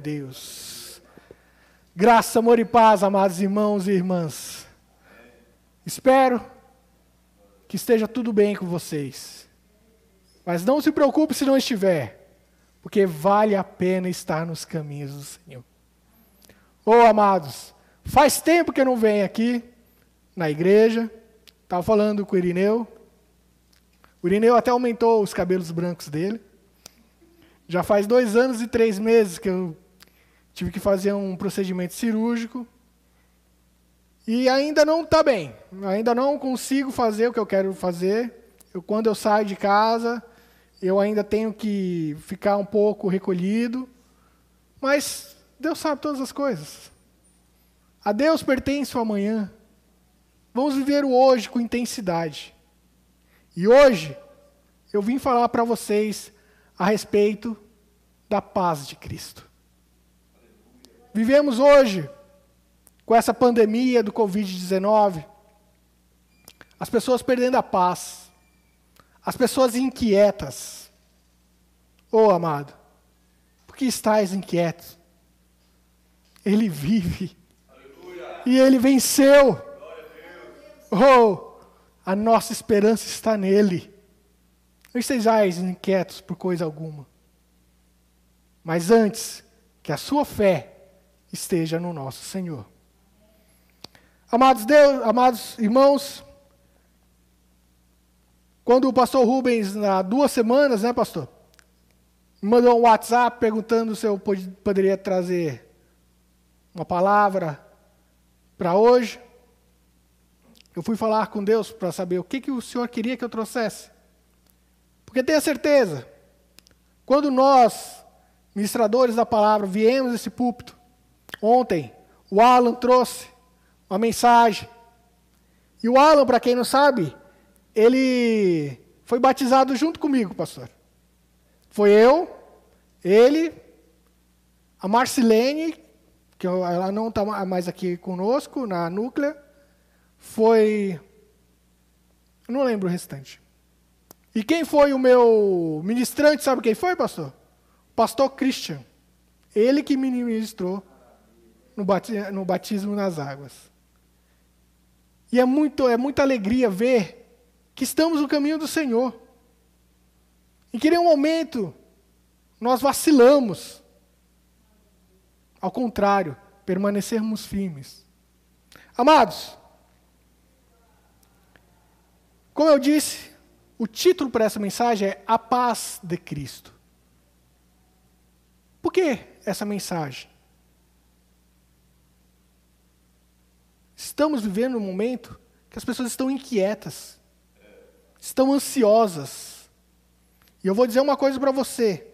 Deus. Graça, amor e paz, amados irmãos e irmãs. Espero que esteja tudo bem com vocês. Mas não se preocupe se não estiver, porque vale a pena estar nos caminhos do Senhor. Ô oh, amados, faz tempo que eu não venho aqui na igreja. Estava falando com o Irineu. O Irineu até aumentou os cabelos brancos dele. Já faz dois anos e três meses que eu tive que fazer um procedimento cirúrgico. E ainda não está bem. Ainda não consigo fazer o que eu quero fazer. Eu, quando eu saio de casa, eu ainda tenho que ficar um pouco recolhido. Mas Deus sabe todas as coisas. A Deus pertence o amanhã. Vamos viver o hoje com intensidade. E hoje, eu vim falar para vocês a respeito da paz de Cristo. Vivemos hoje com essa pandemia do Covid-19, as pessoas perdendo a paz, as pessoas inquietas. Oh, amado, por que estás inquieto? Ele vive. Aleluia. E ele venceu. Oh, a nossa esperança está nele. Não estejais inquietos por coisa alguma. Mas antes, que a sua fé esteja no nosso Senhor. Amados, Deus, amados irmãos, quando o pastor Rubens, há duas semanas, né, pastor? Mandou um WhatsApp perguntando se eu poderia trazer uma palavra para hoje. Eu fui falar com Deus para saber o que, que o Senhor queria que eu trouxesse. Porque tenha certeza, quando nós, ministradores da palavra, viemos a esse púlpito, ontem, o Alan trouxe uma mensagem. E o Alan, para quem não sabe, ele foi batizado junto comigo, pastor. Foi eu, ele, a Marcilene, que ela não está mais aqui conosco, na Núclea, foi. Não lembro o restante. E quem foi o meu ministrante, sabe quem foi, pastor? Pastor Christian. Ele que me ministrou no batismo nas águas. E é, muito, é muita alegria ver que estamos no caminho do Senhor. Em que nenhum momento nós vacilamos. Ao contrário, permanecermos firmes. Amados, como eu disse, o título para essa mensagem é A Paz de Cristo. Por que essa mensagem? Estamos vivendo um momento que as pessoas estão inquietas, estão ansiosas. E eu vou dizer uma coisa para você: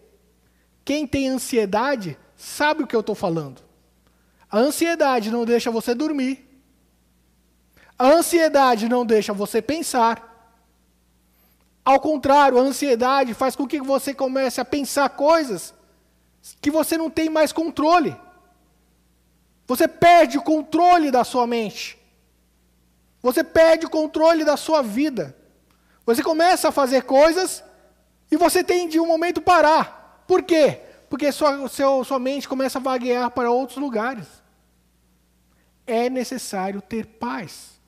quem tem ansiedade sabe o que eu estou falando. A ansiedade não deixa você dormir. A ansiedade não deixa você pensar. Ao contrário, a ansiedade faz com que você comece a pensar coisas que você não tem mais controle. Você perde o controle da sua mente. Você perde o controle da sua vida. Você começa a fazer coisas e você tem de um momento parar. Por quê? Porque sua, seu, sua mente começa a vaguear para outros lugares. É necessário ter paz.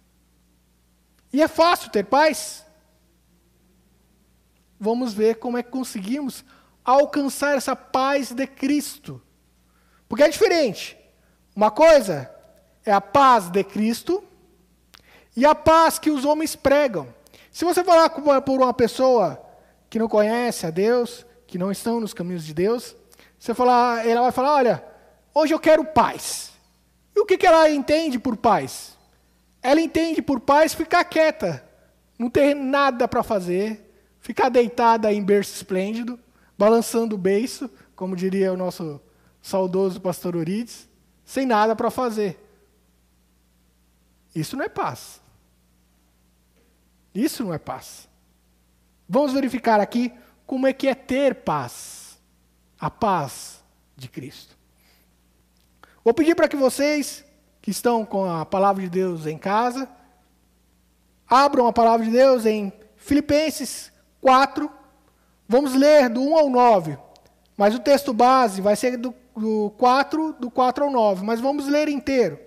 E é fácil ter paz? vamos ver como é que conseguimos alcançar essa paz de Cristo. Porque é diferente. Uma coisa é a paz de Cristo e a paz que os homens pregam. Se você falar por uma pessoa que não conhece a Deus, que não estão nos caminhos de Deus, você falar, ela vai falar: olha, hoje eu quero paz. E o que, que ela entende por paz? Ela entende por paz ficar quieta, não ter nada para fazer, ficar deitada em berço esplêndido, balançando o beiço, como diria o nosso saudoso pastor Urides, sem nada para fazer. Isso não é paz. Isso não é paz. Vamos verificar aqui como é que é ter paz. A paz de Cristo. Vou pedir para que vocês que estão com a palavra de Deus em casa, abram a palavra de Deus em Filipenses 4. Vamos ler do 1 ao 9. Mas o texto base vai ser do do 4, do 4 ao 9, mas vamos ler inteiro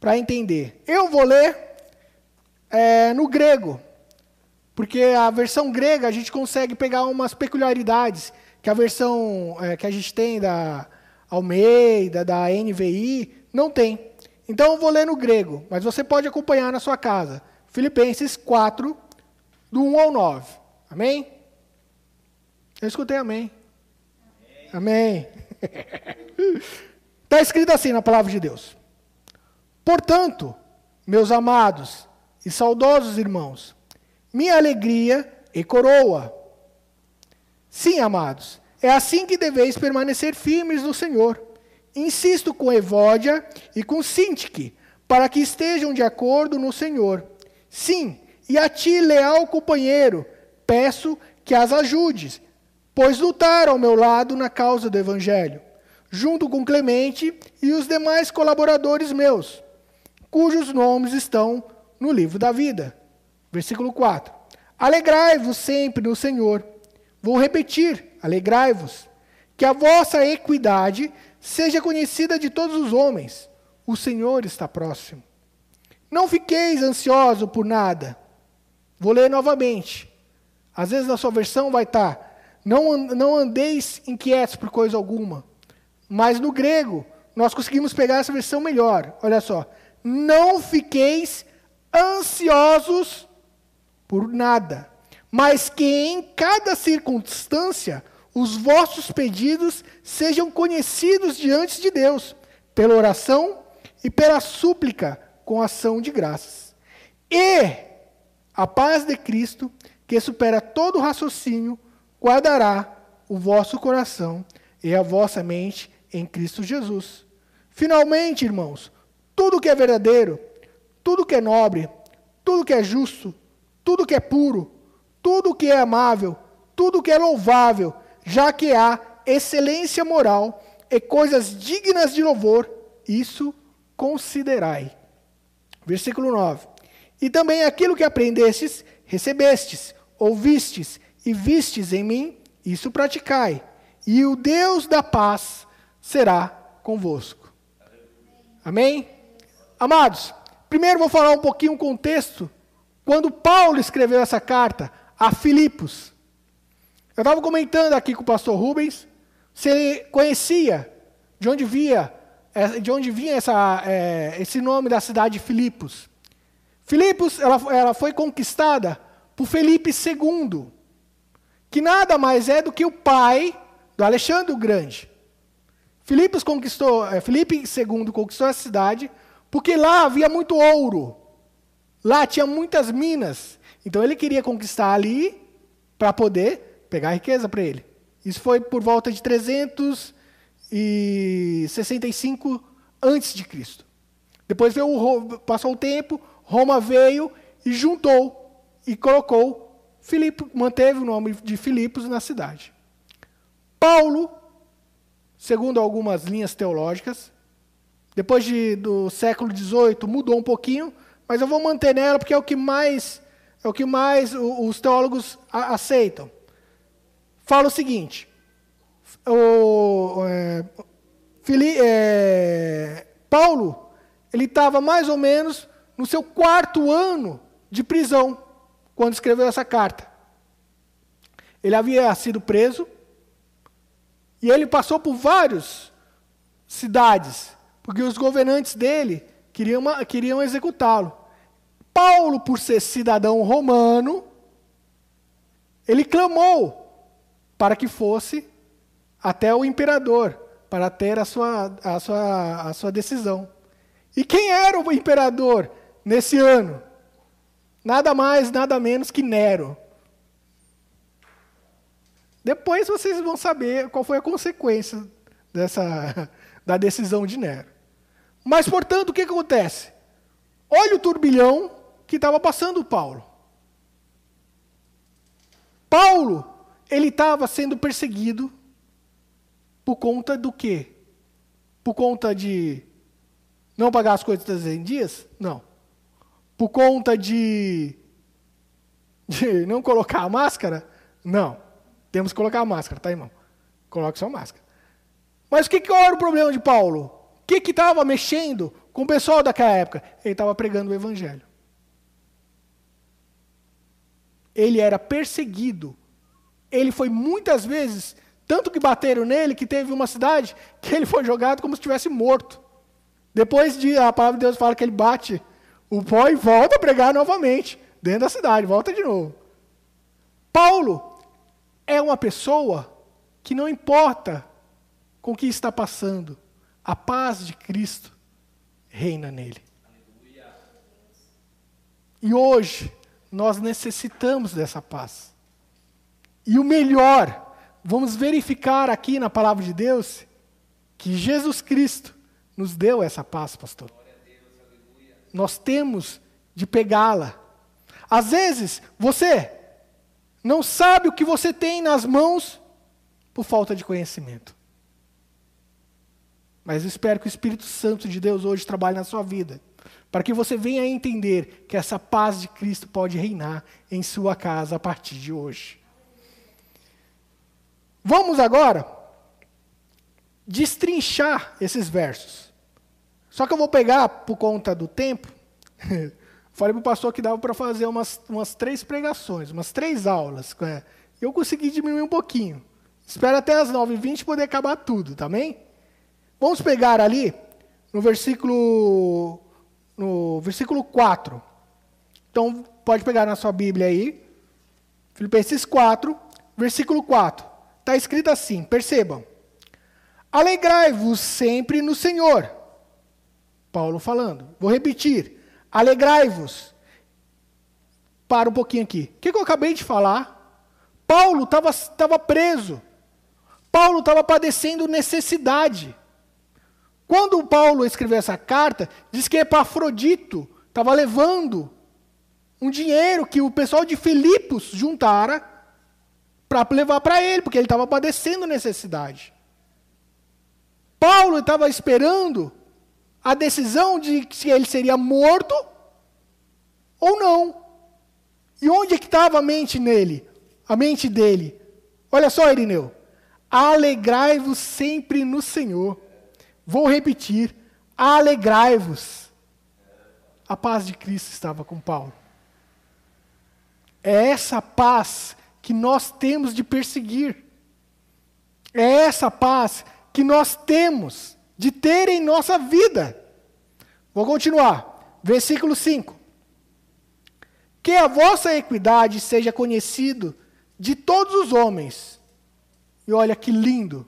para entender. Eu vou ler é, no grego, porque a versão grega a gente consegue pegar umas peculiaridades que a versão é, que a gente tem da Almeida, da NVI, não tem. Então eu vou ler no grego, mas você pode acompanhar na sua casa. Filipenses 4, do 1 ao 9. Amém? Eu escutei amém. Amém. Está escrito assim na palavra de Deus. Portanto, meus amados e saudosos irmãos, minha alegria e coroa. Sim, amados, é assim que deveis permanecer firmes no Senhor. Insisto com Evódia e com Sintique, para que estejam de acordo no Senhor. Sim, e a ti, leal companheiro, peço que as ajudes, pois lutaram ao meu lado na causa do Evangelho, junto com Clemente e os demais colaboradores meus, cujos nomes estão no livro da vida. Versículo 4. Alegrai-vos sempre no Senhor. Vou repetir: alegrai-vos. Que a vossa equidade seja conhecida de todos os homens. O Senhor está próximo. Não fiqueis ansioso por nada. Vou ler novamente. Às vezes na sua versão vai estar: não, não andeis inquietos por coisa alguma. Mas no grego, nós conseguimos pegar essa versão melhor. Olha só. Não fiqueis ansiosos por nada, mas que em cada circunstância os vossos pedidos sejam conhecidos diante de Deus, pela oração e pela súplica com ação de graças. E a paz de Cristo, que supera todo raciocínio, guardará o vosso coração e a vossa mente em Cristo Jesus. Finalmente, irmãos, tudo que é verdadeiro, tudo que é nobre, tudo que é justo, tudo que é puro, tudo que é amável, tudo que é louvável, já que há excelência moral e coisas dignas de louvor, isso considerai. Versículo 9. E também aquilo que aprendestes, recebestes, ouvistes e vistes em mim, isso praticai, e o Deus da paz será convosco. Amém? Amados, primeiro vou falar um pouquinho o contexto. Quando Paulo escreveu essa carta a Filipos, eu estava comentando aqui com o pastor Rubens se ele conhecia de onde via, é, de onde vinha essa, é, esse nome da cidade de Filipos. Filipos ela, ela foi conquistada por Felipe II, que nada mais é do que o pai do Alexandre o Grande. Filipos conquistou, é, Felipe II conquistou a cidade porque lá havia muito ouro. Lá tinha muitas minas. Então ele queria conquistar ali para poder pegar a riqueza para ele. Isso foi por volta de 365 antes de Cristo. Depois veio, passou o tempo, Roma veio e juntou e colocou Filipe, manteve o nome de Filipos na cidade. Paulo, segundo algumas linhas teológicas, depois de, do século XVIII mudou um pouquinho, mas eu vou manter nela porque é o que mais é o que mais os teólogos aceitam fala o seguinte: o, é, Fili, é, Paulo ele estava mais ou menos no seu quarto ano de prisão quando escreveu essa carta. Ele havia sido preso e ele passou por várias cidades, porque os governantes dele queriam, queriam executá-lo. Paulo, por ser cidadão romano, ele clamou para que fosse até o imperador, para ter a sua, a sua, a sua decisão. E quem era o imperador nesse ano? Nada mais, nada menos que Nero. Depois vocês vão saber qual foi a consequência dessa, da decisão de Nero. Mas, portanto, o que acontece? Olha o turbilhão que estava passando Paulo. Paulo ele estava sendo perseguido por conta do quê? Por conta de não pagar as coisas em dias? Não. Por conta de, de não colocar a máscara? Não. Temos que colocar a máscara, tá, irmão? Coloque sua máscara. Mas o que, que era o problema de Paulo? O que estava mexendo com o pessoal daquela época? Ele estava pregando o evangelho. Ele era perseguido. Ele foi muitas vezes, tanto que bateram nele, que teve uma cidade que ele foi jogado como se estivesse morto. Depois de a palavra de Deus fala que ele bate o e volta a pregar novamente dentro da cidade, volta de novo. Paulo é uma pessoa que não importa com o que está passando, a paz de Cristo reina nele. E hoje nós necessitamos dessa paz. E o melhor, vamos verificar aqui na palavra de Deus que Jesus Cristo nos deu essa paz, pastor. Nós temos de pegá-la. Às vezes, você não sabe o que você tem nas mãos por falta de conhecimento. Mas eu espero que o Espírito Santo de Deus hoje trabalhe na sua vida, para que você venha a entender que essa paz de Cristo pode reinar em sua casa a partir de hoje. Vamos agora destrinchar esses versos. Só que eu vou pegar, por conta do tempo, Falei para o pastor que dava para fazer umas, umas três pregações, umas três aulas. Né? Eu consegui diminuir um pouquinho. Espero até as 9h20 poder acabar tudo? Tá Vamos pegar ali no versículo, no versículo 4. Então, pode pegar na sua Bíblia aí. Filipenses 4, versículo 4. Está escrito assim, percebam. Alegrai-vos sempre no Senhor. Paulo falando. Vou repetir. Alegrai-vos. Para um pouquinho aqui. O que, que eu acabei de falar? Paulo estava preso. Paulo estava padecendo necessidade. Quando Paulo escreveu essa carta, diz que Epafrodito estava levando um dinheiro que o pessoal de Filipos juntara para levar para ele, porque ele estava padecendo necessidade. Paulo estava esperando a decisão de se ele seria morto ou não. E onde é que estava a mente nele? A mente dele. Olha só, Irineu. Alegrai-vos sempre no Senhor. Vou repetir. Alegrai-vos. A paz de Cristo estava com Paulo. É essa paz que nós temos de perseguir. É essa paz que nós temos de ter em nossa vida. Vou continuar. Versículo 5. Que a vossa equidade seja conhecido de todos os homens. E olha que lindo.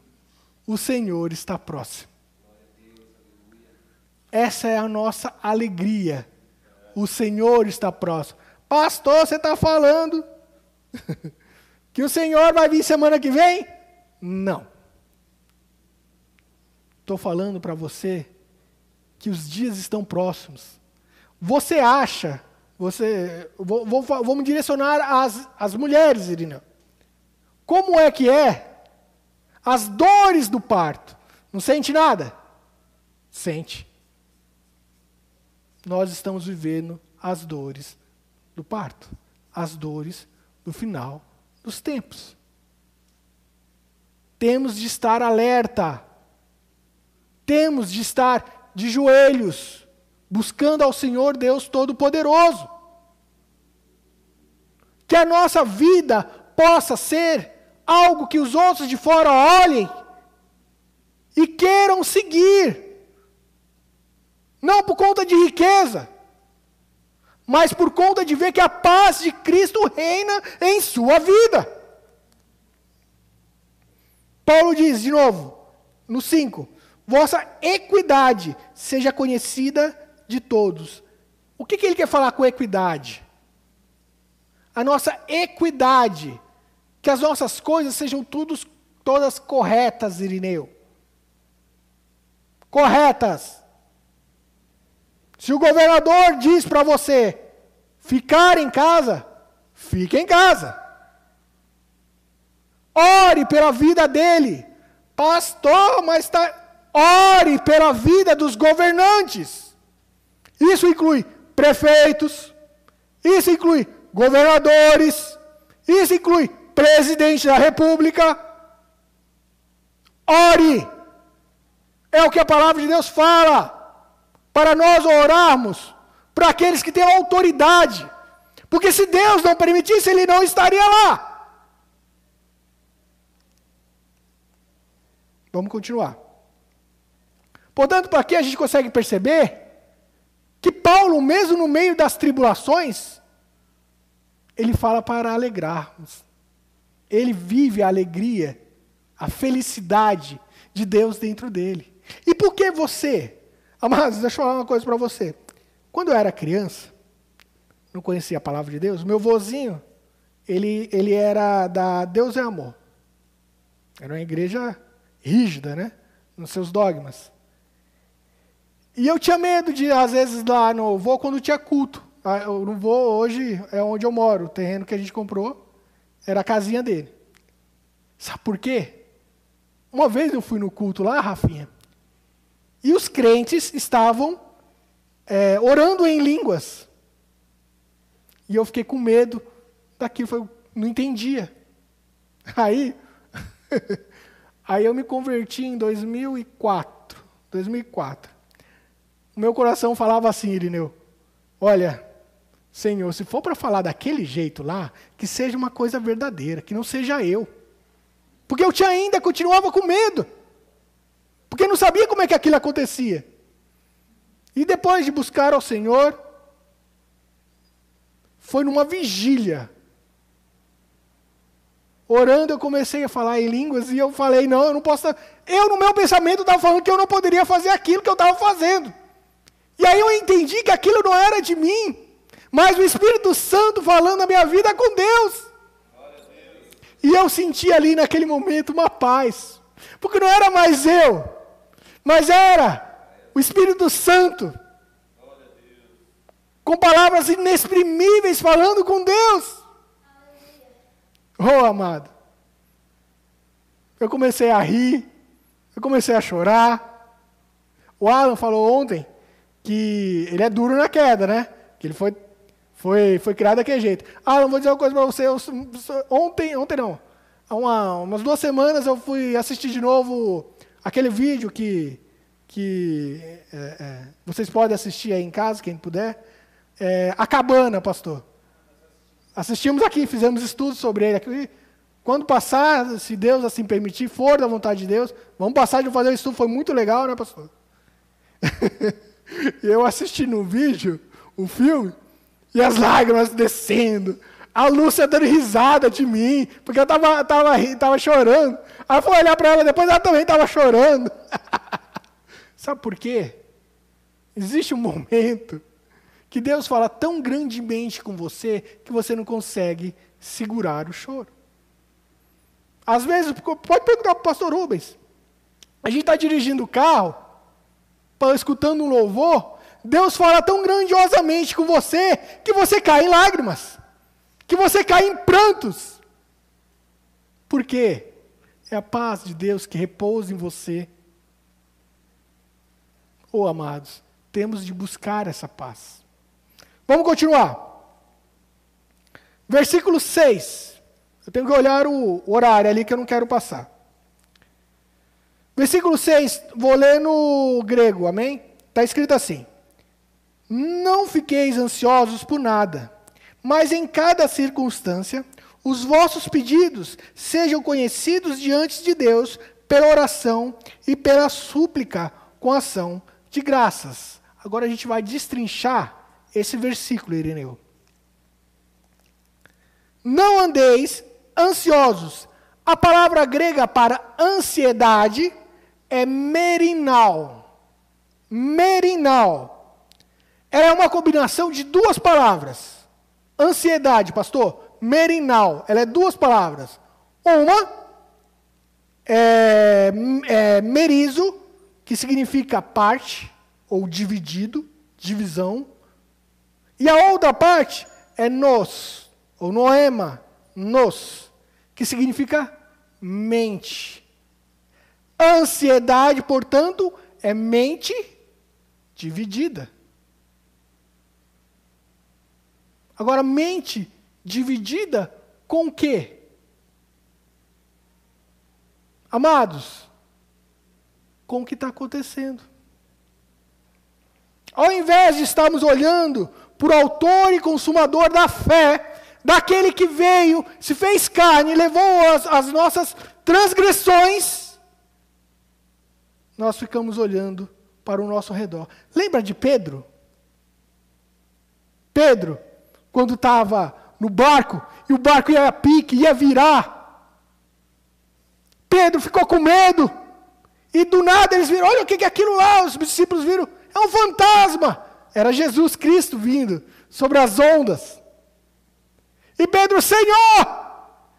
O Senhor está próximo. Essa é a nossa alegria. O Senhor está próximo. Pastor, você está falando que o Senhor vai vir semana que vem? Não. Estou falando para você que os dias estão próximos. Você acha, você, vou, vou, vamos direcionar as, as mulheres, Irina. Como é que é as dores do parto? Não sente nada? Sente. Nós estamos vivendo as dores do parto, as dores do final dos tempos. Temos de estar alerta temos de estar de joelhos, buscando ao Senhor Deus Todo-Poderoso. Que a nossa vida possa ser algo que os outros de fora olhem e queiram seguir. Não por conta de riqueza, mas por conta de ver que a paz de Cristo reina em sua vida. Paulo diz de novo, no 5: vossa equidade seja conhecida de todos. O que, que ele quer falar com equidade? A nossa equidade, que as nossas coisas sejam todos, todas corretas, Irineu. Corretas. Se o governador diz para você ficar em casa, fique em casa. Ore pela vida dele. Pastor, mas está Ore pela vida dos governantes. Isso inclui prefeitos, isso inclui governadores, isso inclui presidente da república. Ore É o que a palavra de Deus fala. Para nós orarmos para aqueles que têm autoridade. Porque se Deus não permitisse, ele não estaria lá. Vamos continuar. Portanto, para aqui a gente consegue perceber que Paulo, mesmo no meio das tribulações, ele fala para alegrarmos. Ele vive a alegria, a felicidade de Deus dentro dele. E por que você? Amados, deixa eu falar uma coisa para você. Quando eu era criança, não conhecia a palavra de Deus, meu vozinho, ele, ele era da Deus é Amor. Era uma igreja rígida, né? Nos seus dogmas. E eu tinha medo de, às vezes, lá no voo, quando tinha culto. Ah, eu não vou hoje, é onde eu moro. O terreno que a gente comprou era a casinha dele. Sabe por quê? Uma vez eu fui no culto lá, Rafinha, e os crentes estavam é, orando em línguas. E eu fiquei com medo daquilo, foi, não entendia. Aí, aí eu me converti em 2004. 2004. O meu coração falava assim, Irineu: Olha, Senhor, se for para falar daquele jeito lá, que seja uma coisa verdadeira, que não seja eu. Porque eu tinha ainda, continuava com medo. Porque não sabia como é que aquilo acontecia. E depois de buscar ao Senhor, foi numa vigília. Orando, eu comecei a falar em línguas e eu falei: não, eu não posso. Eu, no meu pensamento, estava falando que eu não poderia fazer aquilo que eu estava fazendo. E aí eu entendi que aquilo não era de mim, mas o Espírito Santo falando a minha vida com Deus. E eu senti ali naquele momento uma paz, porque não era mais eu, mas era o Espírito Santo, com palavras inexprimíveis falando com Deus. Oh, amado, eu comecei a rir, eu comecei a chorar. O Alan falou ontem que ele é duro na queda, né? Que ele foi, foi, foi criado daquele jeito. Ah, não vou dizer uma coisa para você. Eu, ontem, ontem não. Há uma, umas duas semanas eu fui assistir de novo aquele vídeo que, que é, é, vocês podem assistir aí em casa, quem puder. É, a Cabana, pastor. Assistimos aqui, fizemos estudos sobre ele aqui. Quando passar, se Deus assim permitir, for da vontade de Deus, vamos passar de fazer o estudo, foi muito legal, né, pastor? eu assistindo um vídeo, um filme, e as lágrimas descendo. A Lúcia dando risada de mim, porque eu estava tava, tava chorando. Aí eu fui olhar para ela depois, ela também estava chorando. Sabe por quê? Existe um momento que Deus fala tão grandemente com você que você não consegue segurar o choro. Às vezes, pode perguntar para o pastor Rubens. A gente está dirigindo o carro, escutando um louvor, Deus fala tão grandiosamente com você que você cai em lágrimas, que você cai em prantos. Por quê? É a paz de Deus que repousa em você. Oh, amados, temos de buscar essa paz. Vamos continuar. Versículo 6. Eu tenho que olhar o horário ali que eu não quero passar. Versículo 6, vou ler no grego, amém? Está escrito assim: Não fiqueis ansiosos por nada, mas em cada circunstância, os vossos pedidos sejam conhecidos diante de Deus pela oração e pela súplica com ação de graças. Agora a gente vai destrinchar esse versículo, Irineu. Não andeis ansiosos. A palavra grega para ansiedade é merinal. Merinal. Ela é uma combinação de duas palavras. Ansiedade, pastor, merinal. Ela é duas palavras. Uma é, é merizo, que significa parte ou dividido, divisão. E a outra parte é nos, ou noema, nos, que significa mente. Ansiedade, portanto, é mente dividida. Agora, mente dividida com o quê? Amados, com o que está acontecendo. Ao invés de estarmos olhando por autor e consumador da fé, daquele que veio, se fez carne, levou as, as nossas transgressões, nós ficamos olhando para o nosso redor. Lembra de Pedro? Pedro, quando estava no barco, e o barco ia a pique, ia virar. Pedro ficou com medo. E do nada eles viram: olha o que é aquilo lá. Os discípulos viram: é um fantasma. Era Jesus Cristo vindo sobre as ondas. E Pedro, Senhor,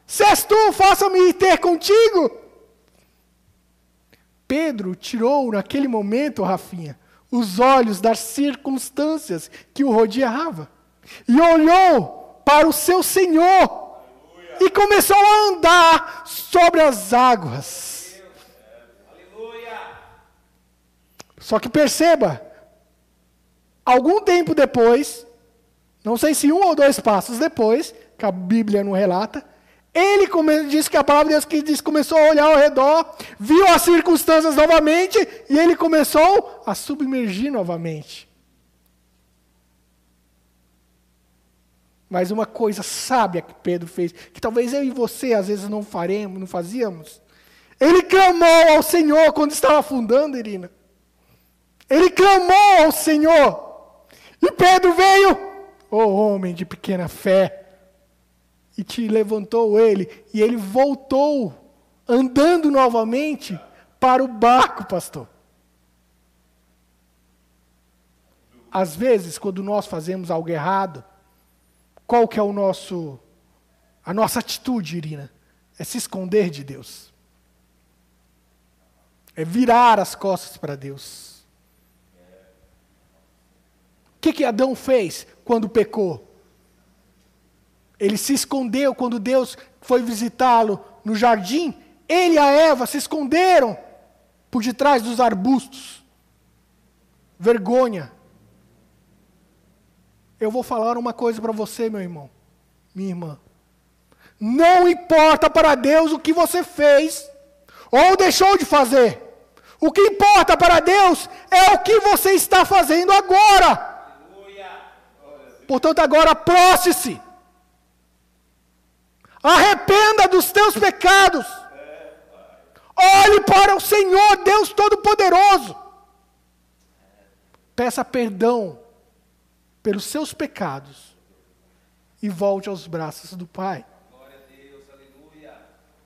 se és tu, faça-me ter contigo. Pedro tirou naquele momento, Rafinha, os olhos das circunstâncias que o rodeava e olhou para o seu Senhor e começou a andar sobre as águas. Só que perceba, algum tempo depois, não sei se um ou dois passos depois, que a Bíblia não relata, ele come, que a palavra de Deus que diz, começou a olhar ao redor, viu as circunstâncias novamente e ele começou a submergir novamente. Mas uma coisa sábia que Pedro fez, que talvez eu e você às vezes não faremos, não fazíamos. Ele clamou ao Senhor quando estava afundando, Irina. Ele clamou ao Senhor. E Pedro veio, ô oh, homem de pequena fé, e te levantou ele, e ele voltou, andando novamente para o barco, pastor. Às vezes, quando nós fazemos algo errado, qual que é o nosso a nossa atitude, Irina? É se esconder de Deus. É virar as costas para Deus. O que, que Adão fez quando pecou? Ele se escondeu quando Deus foi visitá-lo no jardim. Ele e a Eva se esconderam por detrás dos arbustos. Vergonha. Eu vou falar uma coisa para você, meu irmão, minha irmã. Não importa para Deus o que você fez ou deixou de fazer. O que importa para Deus é o que você está fazendo agora. Portanto, agora proste-se. Arrependa dos teus pecados. Olhe para o Senhor, Deus Todo-Poderoso. Peça perdão pelos seus pecados e volte aos braços do Pai.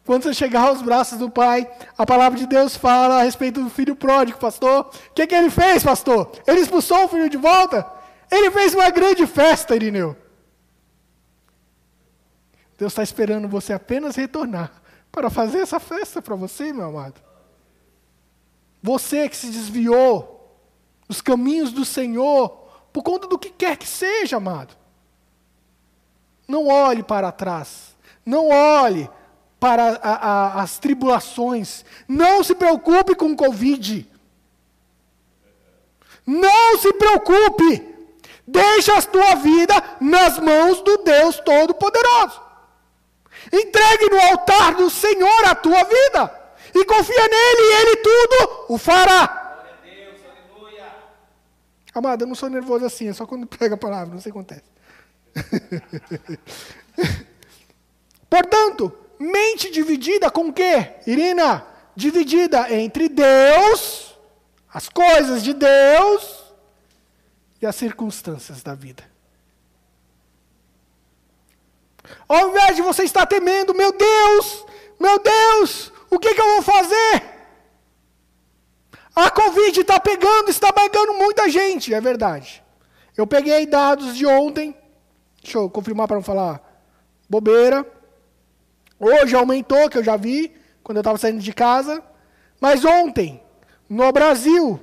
Quando você chegar aos braços do Pai, a palavra de Deus fala a respeito do filho pródigo, pastor. O que, que ele fez, pastor? Ele expulsou o filho de volta? Ele fez uma grande festa, Irineu. Deus está esperando você apenas retornar para fazer essa festa para você, meu amado. Você que se desviou dos caminhos do Senhor, por conta do que quer que seja, amado. Não olhe para trás. Não olhe para a, a, as tribulações. Não se preocupe com o Covid. Não se preocupe. Deixa a tua vida nas mãos do Deus Todo-Poderoso. Entregue no altar do Senhor a tua vida. E confia nele e ele tudo o fará. Amado, eu não sou nervoso assim, é só quando pega a palavra, não sei o que acontece. Portanto, mente dividida com o quê? Irina, dividida entre Deus, as coisas de Deus e as circunstâncias da vida. Ao invés de você estar temendo, meu Deus, meu Deus, o que, que eu vou fazer? A Covid está pegando, está pegando muita gente, é verdade. Eu peguei dados de ontem, deixa eu confirmar para não falar bobeira. Hoje aumentou, que eu já vi, quando eu estava saindo de casa. Mas ontem, no Brasil,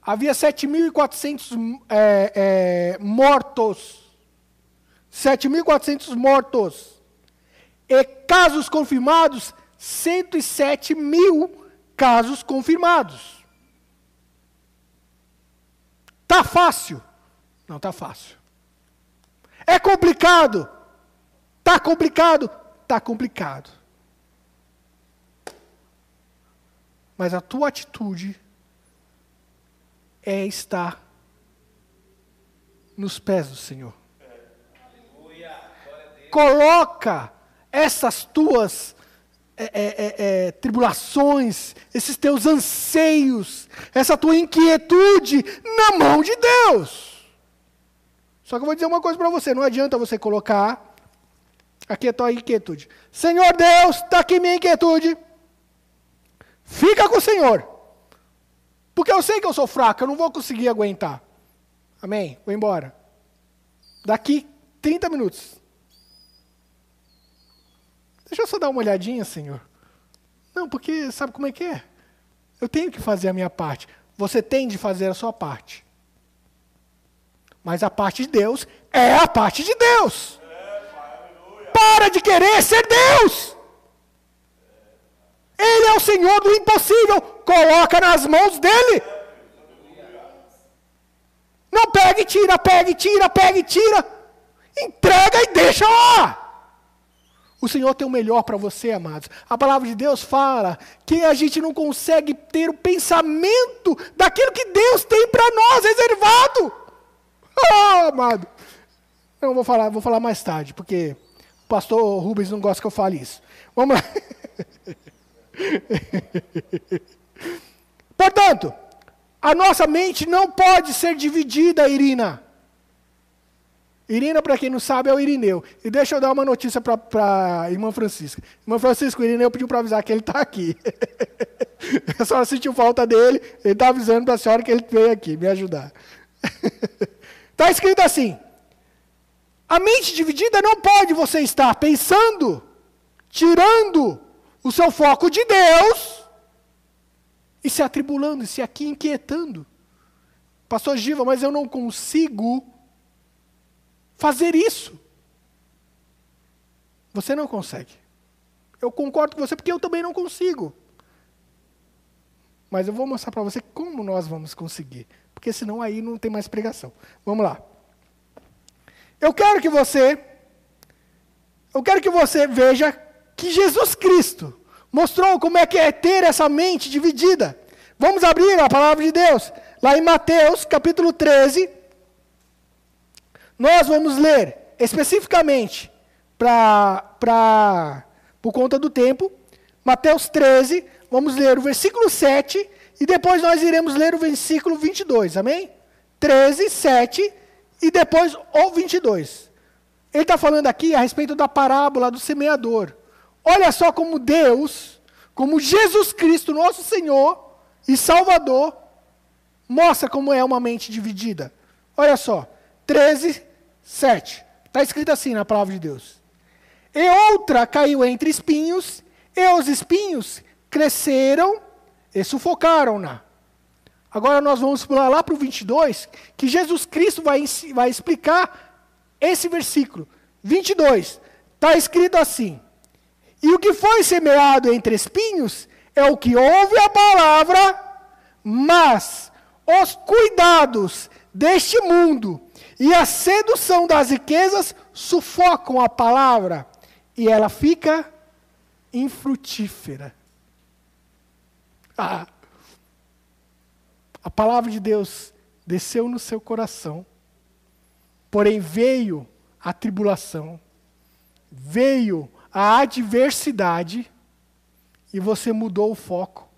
havia 7.400 é, é, mortos. 7.400 mortos. E casos confirmados, 107 mil casos confirmados. Está fácil? Não está fácil. É complicado? Está complicado? Está complicado. Mas a tua atitude é estar nos pés do Senhor. Coloca essas tuas é, é, é, é, tribulações, esses teus anseios, essa tua inquietude na mão de Deus. Só que eu vou dizer uma coisa para você: não adianta você colocar aqui a tua inquietude. Senhor Deus, está aqui minha inquietude. Fica com o Senhor. Porque eu sei que eu sou fraco, eu não vou conseguir aguentar. Amém? Vou embora. Daqui 30 minutos. Deixa eu só dar uma olhadinha, Senhor. Não, porque sabe como é que é? Eu tenho que fazer a minha parte. Você tem de fazer a sua parte. Mas a parte de Deus é a parte de Deus. Para de querer ser Deus. Ele é o Senhor do impossível. Coloca nas mãos dele. Não pega e tira, pega e tira, pega e tira. Entrega e deixa lá. O Senhor tem o melhor para você, amados. A palavra de Deus fala que a gente não consegue ter o pensamento daquilo que Deus tem para nós reservado. Oh, amado. Não vou falar, vou falar mais tarde, porque o pastor Rubens não gosta que eu fale isso. Vamos lá. Portanto, a nossa mente não pode ser dividida, Irina. Irina, para quem não sabe, é o Irineu. E deixa eu dar uma notícia para a irmã Francisca. Irmã Francisca, o Irineu pediu para avisar que ele está aqui. a senhora sentiu falta dele, ele está avisando para a senhora que ele veio aqui me ajudar. Está escrito assim: a mente dividida não pode você estar pensando, tirando o seu foco de Deus e se atribulando, se aqui inquietando. Pastor Giva, mas eu não consigo fazer isso. Você não consegue. Eu concordo com você porque eu também não consigo. Mas eu vou mostrar para você como nós vamos conseguir. Porque senão aí não tem mais pregação. Vamos lá. Eu quero que você. Eu quero que você veja que Jesus Cristo mostrou como é que é ter essa mente dividida. Vamos abrir a palavra de Deus. Lá em Mateus, capítulo 13. Nós vamos ler especificamente para por conta do tempo, Mateus 13, vamos ler o versículo 7 e depois nós iremos ler o versículo 22, amém? 13, 7 e depois o 22. Ele está falando aqui a respeito da parábola do semeador. Olha só como Deus, como Jesus Cristo, nosso Senhor e Salvador, mostra como é uma mente dividida. Olha só, 13, 7. Está escrito assim na palavra de Deus. E outra caiu entre espinhos, e os espinhos cresceram e sufocaram-na. Agora nós vamos pular lá para o 22, que Jesus Cristo vai, vai explicar esse versículo. 22, está escrito assim: e o que foi semeado entre espinhos é o que ouve a palavra, mas os cuidados deste mundo e a sedução das riquezas sufocam a palavra e ela fica infrutífera. Ah, a palavra de Deus desceu no seu coração, porém veio a tribulação, veio a adversidade e você mudou o foco.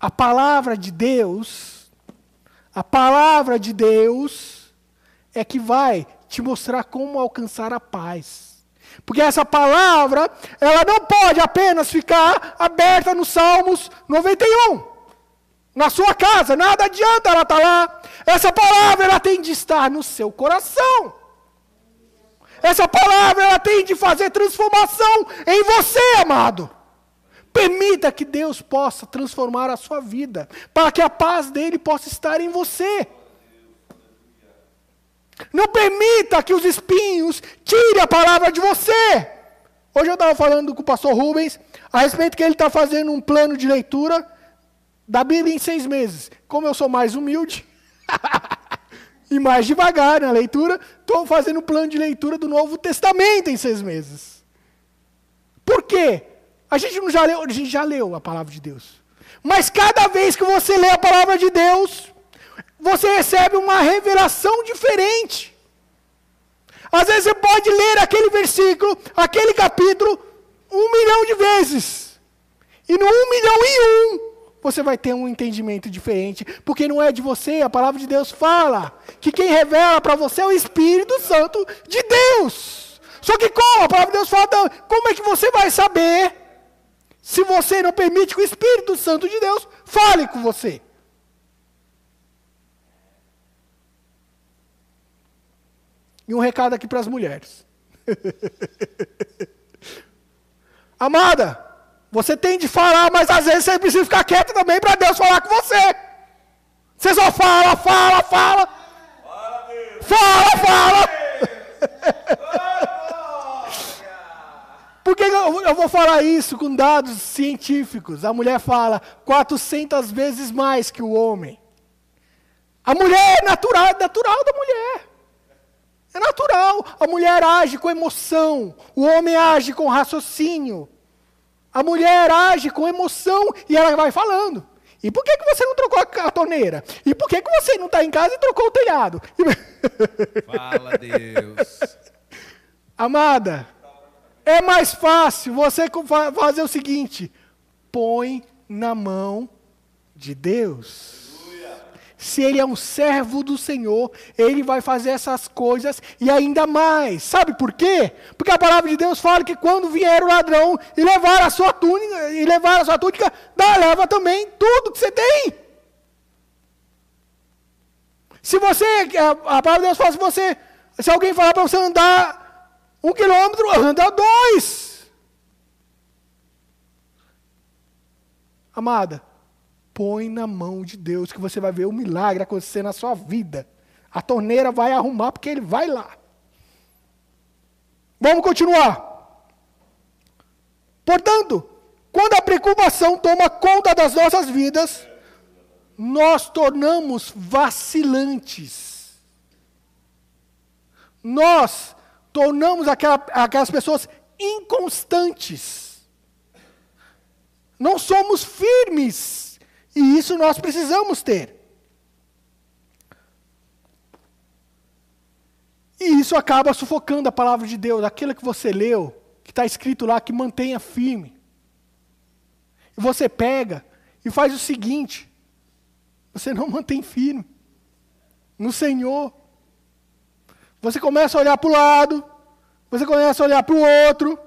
A palavra de Deus, a palavra de Deus é que vai te mostrar como alcançar a paz. Porque essa palavra, ela não pode apenas ficar aberta no Salmos 91. Na sua casa, nada adianta ela estar tá lá. Essa palavra ela tem de estar no seu coração. Essa palavra ela tem de fazer transformação em você, amado. Permita que Deus possa transformar a sua vida, para que a paz dele possa estar em você. Não permita que os espinhos tirem a palavra de você. Hoje eu estava falando com o pastor Rubens a respeito que ele está fazendo um plano de leitura da Bíblia em seis meses. Como eu sou mais humilde, e mais devagar na leitura, estou fazendo um plano de leitura do Novo Testamento em seis meses. Por quê? A gente não já leu, a gente já leu a palavra de Deus. Mas cada vez que você lê a palavra de Deus, você recebe uma revelação diferente. Às vezes você pode ler aquele versículo, aquele capítulo, um milhão de vezes. E no um milhão e um, você vai ter um entendimento diferente. Porque não é de você, a palavra de Deus fala que quem revela para você é o Espírito Santo de Deus. Só que como? A palavra de Deus fala, como é que você vai saber se você não permite que o Espírito Santo de Deus fale com você? E um recado aqui para as mulheres. Amada, você tem de falar, mas às vezes você precisa ficar quieto também para Deus falar com você. Você só fala, fala, fala. Fala, fala. Por que eu vou falar isso com dados científicos? A mulher fala 400 vezes mais que o homem. A mulher é natural, é natural da mulher. É natural. A mulher age com emoção, o homem age com raciocínio. A mulher age com emoção e ela vai falando. E por que, que você não trocou a torneira? E por que, que você não está em casa e trocou o telhado? Fala, Deus. Amada, é mais fácil você fazer o seguinte: põe na mão de Deus se ele é um servo do Senhor, ele vai fazer essas coisas e ainda mais. Sabe por quê? Porque a palavra de Deus fala que quando vier o ladrão e levar a sua túnica, e levar a sua túnica, dá, leva também tudo que você tem. Se você, a palavra de Deus fala, se você, se alguém falar para você andar um quilômetro, anda dois. Amada, põe na mão de Deus, que você vai ver o milagre acontecer na sua vida. A torneira vai arrumar, porque ele vai lá. Vamos continuar. Portanto, quando a preocupação toma conta das nossas vidas, nós tornamos vacilantes. Nós tornamos aquela, aquelas pessoas inconstantes. Não somos firmes e isso nós precisamos ter. E isso acaba sufocando a palavra de Deus, aquilo que você leu, que está escrito lá, que mantenha firme. E você pega e faz o seguinte: você não mantém firme no Senhor. Você começa a olhar para o lado, você começa a olhar para o outro,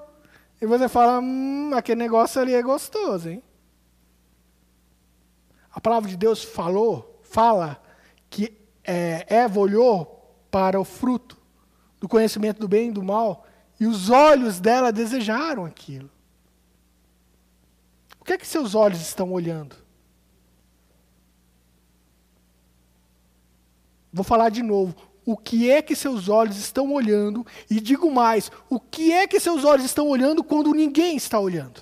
e você fala: hum, aquele negócio ali é gostoso, hein? A palavra de Deus falou, fala que é, Eva olhou para o fruto do conhecimento do bem e do mal e os olhos dela desejaram aquilo. O que é que seus olhos estão olhando? Vou falar de novo. O que é que seus olhos estão olhando? E digo mais: o que é que seus olhos estão olhando quando ninguém está olhando?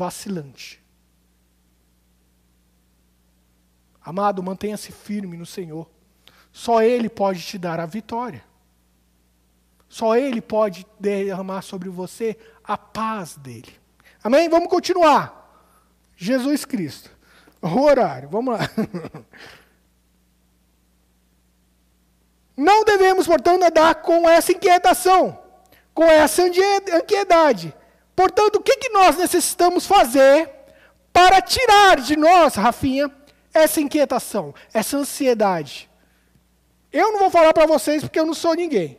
vacilante. Amado, mantenha-se firme no Senhor. Só Ele pode te dar a vitória. Só Ele pode derramar sobre você a paz dele. Amém? Vamos continuar. Jesus Cristo. O horário, vamos lá. Não devemos, portanto, andar com essa inquietação, com essa ansiedade, Portanto, o que, que nós necessitamos fazer para tirar de nós, Rafinha, essa inquietação, essa ansiedade? Eu não vou falar para vocês porque eu não sou ninguém.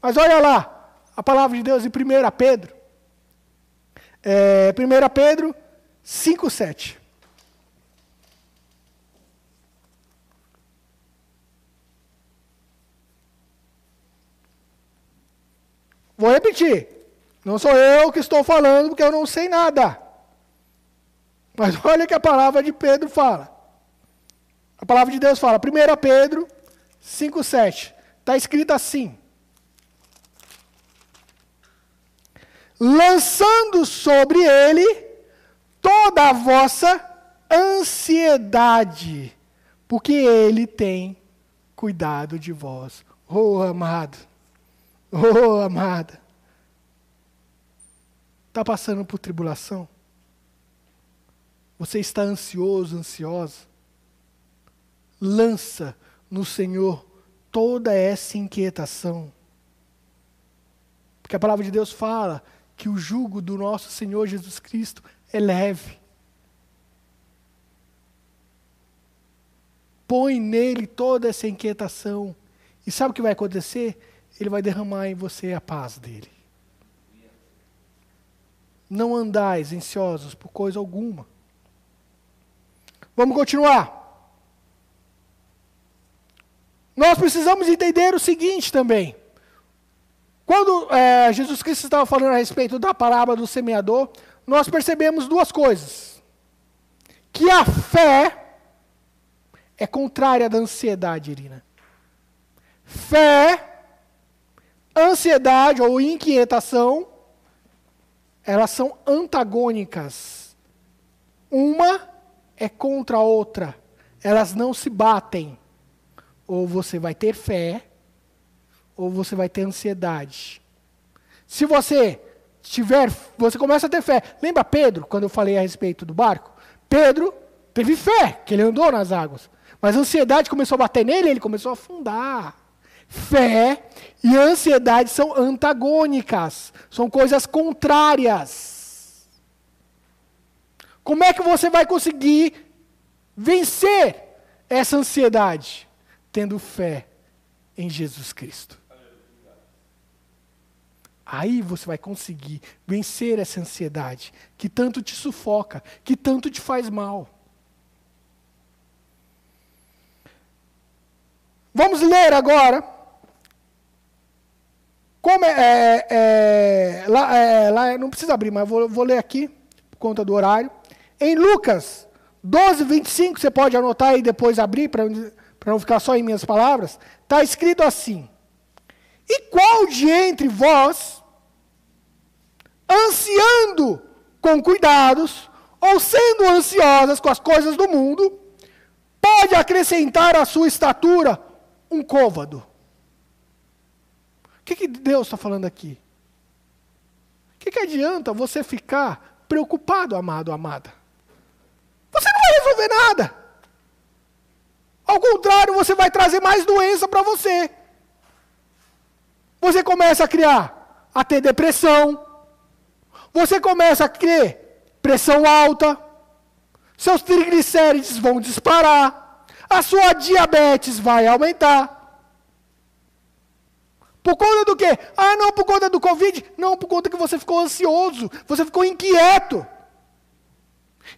Mas olha lá, a palavra de Deus em 1 Pedro. É, 1 Pedro 5, Vou repetir. Não sou eu que estou falando porque eu não sei nada. Mas olha que a palavra de Pedro fala. A palavra de Deus fala, 1 Pedro 5,7. Está escrito assim: Lançando sobre ele toda a vossa ansiedade, porque ele tem cuidado de vós. Oh, amado. Oh, amada. Está passando por tribulação? Você está ansioso, ansiosa? Lança no Senhor toda essa inquietação. Porque a palavra de Deus fala que o jugo do nosso Senhor Jesus Cristo é leve. Põe nele toda essa inquietação. E sabe o que vai acontecer? Ele vai derramar em você a paz dele. Não andais ansiosos por coisa alguma. Vamos continuar. Nós precisamos entender o seguinte também. Quando é, Jesus Cristo estava falando a respeito da parábola do semeador, nós percebemos duas coisas. Que a fé é contrária da ansiedade, Irina. Fé, ansiedade ou inquietação elas são antagônicas. Uma é contra a outra. Elas não se batem. Ou você vai ter fé, ou você vai ter ansiedade. Se você tiver, você começa a ter fé. Lembra Pedro, quando eu falei a respeito do barco? Pedro teve fé, que ele andou nas águas. Mas a ansiedade começou a bater nele, ele começou a afundar. Fé e ansiedade são antagônicas, são coisas contrárias. Como é que você vai conseguir vencer essa ansiedade? Tendo fé em Jesus Cristo. Aí você vai conseguir vencer essa ansiedade que tanto te sufoca, que tanto te faz mal. Vamos ler agora como é, é, é, lá, é, lá, não precisa abrir, mas vou, vou ler aqui, por conta do horário. Em Lucas 12, 25, você pode anotar e depois abrir, para não ficar só em minhas palavras. Está escrito assim: E qual de entre vós, ansiando com cuidados, ou sendo ansiosas com as coisas do mundo, pode acrescentar à sua estatura um côvado? Que, que Deus está falando aqui? O que, que adianta você ficar preocupado, amado, amada? Você não vai resolver nada. Ao contrário, você vai trazer mais doença para você. Você começa a criar, a ter depressão. Você começa a ter pressão alta. Seus triglicérides vão disparar. A sua diabetes vai aumentar. Por conta do quê? Ah, não, por conta do Covid. Não, por conta que você ficou ansioso, você ficou inquieto.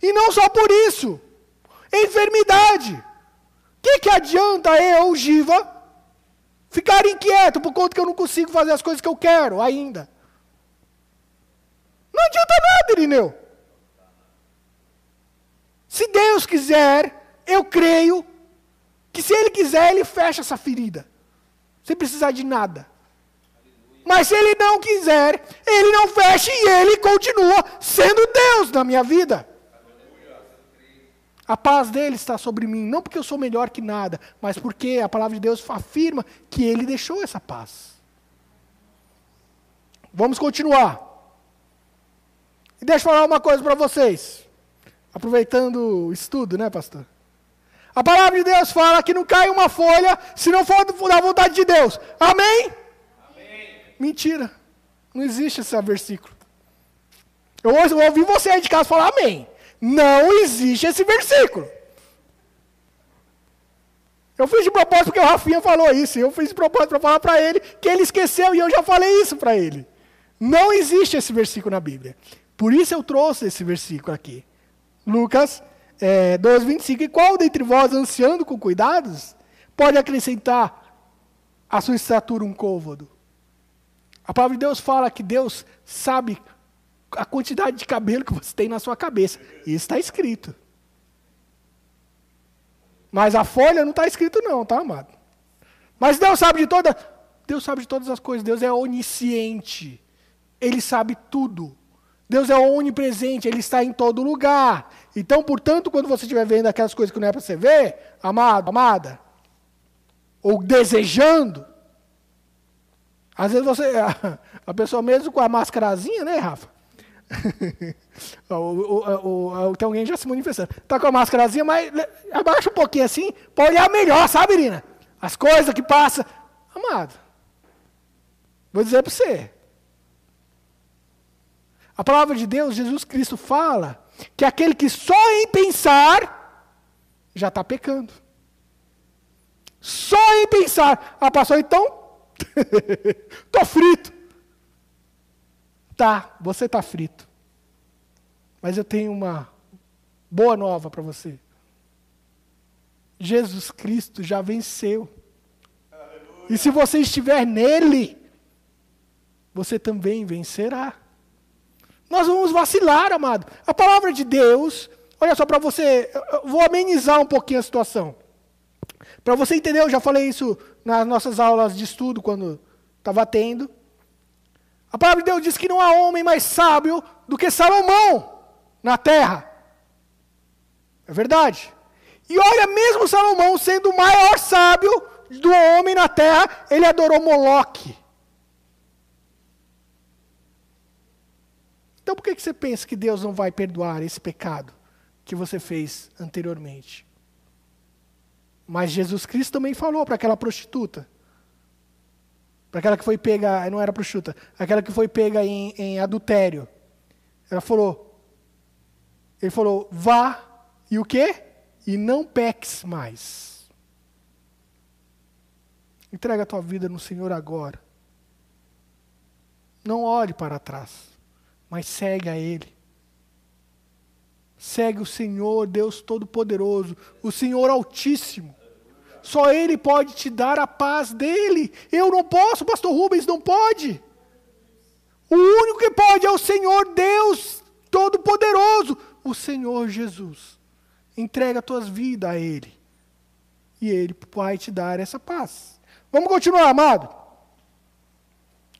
E não só por isso. Enfermidade. O que, que adianta eu, Giva, ficar inquieto por conta que eu não consigo fazer as coisas que eu quero ainda? Não adianta nada, Irineu. Se Deus quiser, eu creio que se Ele quiser, Ele fecha essa ferida. Sem precisar de nada. Mas se ele não quiser, ele não fecha e ele continua sendo Deus na minha vida. A paz dele está sobre mim, não porque eu sou melhor que nada, mas porque a palavra de Deus afirma que ele deixou essa paz. Vamos continuar. E deixa eu falar uma coisa para vocês. Aproveitando o estudo, né, pastor? A palavra de Deus fala que não cai uma folha se não for da vontade de Deus. Amém? Mentira. Não existe esse versículo. Eu ouvi você aí de casa falar amém. Não existe esse versículo. Eu fiz de propósito porque o Rafinha falou isso. Eu fiz de propósito para falar para ele que ele esqueceu e eu já falei isso para ele. Não existe esse versículo na Bíblia. Por isso eu trouxe esse versículo aqui. Lucas é, 12, 25. E qual dentre vós, ansiando com cuidados, pode acrescentar a sua estatura um côvado? A palavra de Deus fala que Deus sabe a quantidade de cabelo que você tem na sua cabeça. Isso está escrito. Mas a folha não está escrito não, tá, amado? Mas Deus sabe de toda, Deus sabe de todas as coisas. Deus é onisciente. Ele sabe tudo. Deus é onipresente, Ele está em todo lugar. Então, portanto, quando você estiver vendo aquelas coisas que não é para você ver, amado, amada, ou desejando, às vezes você, a, a pessoa mesmo com a máscarazinha, né, Rafa? o, o, o, tem alguém já se manifestando. Tá com a máscarazinha, mas abaixa um pouquinho assim, para olhar melhor, sabe, Irina? As coisas que passam. Amado, vou dizer para você. A palavra de Deus, Jesus Cristo fala que aquele que só em pensar já está pecando. Só em pensar. Ah, pastor, então, estou frito. Tá, você está frito. Mas eu tenho uma boa nova para você. Jesus Cristo já venceu. Aleluia. E se você estiver nele, você também vencerá. Nós vamos vacilar, amado. A palavra de Deus, olha só para você, eu vou amenizar um pouquinho a situação. Para você entender, eu já falei isso nas nossas aulas de estudo quando estava tendo. A palavra de Deus diz que não há homem mais sábio do que Salomão na terra. É verdade. E olha, mesmo Salomão sendo o maior sábio do homem na terra, ele adorou Moloque. Então por que você pensa que Deus não vai perdoar esse pecado que você fez anteriormente? Mas Jesus Cristo também falou para aquela prostituta. Para aquela que foi pega, não era prostituta, aquela que foi pega em, em adultério. Ela falou, ele falou, vá e o quê? E não peques mais. Entrega a tua vida no Senhor agora. Não olhe para trás, mas segue a Ele. Segue o Senhor, Deus Todo-Poderoso, o Senhor Altíssimo. Só Ele pode te dar a paz dele. Eu não posso, Pastor Rubens não pode. O único que pode é o Senhor Deus Todo-Poderoso, o Senhor Jesus. Entrega as tuas vidas a Ele. E Ele vai te dar essa paz. Vamos continuar, amado?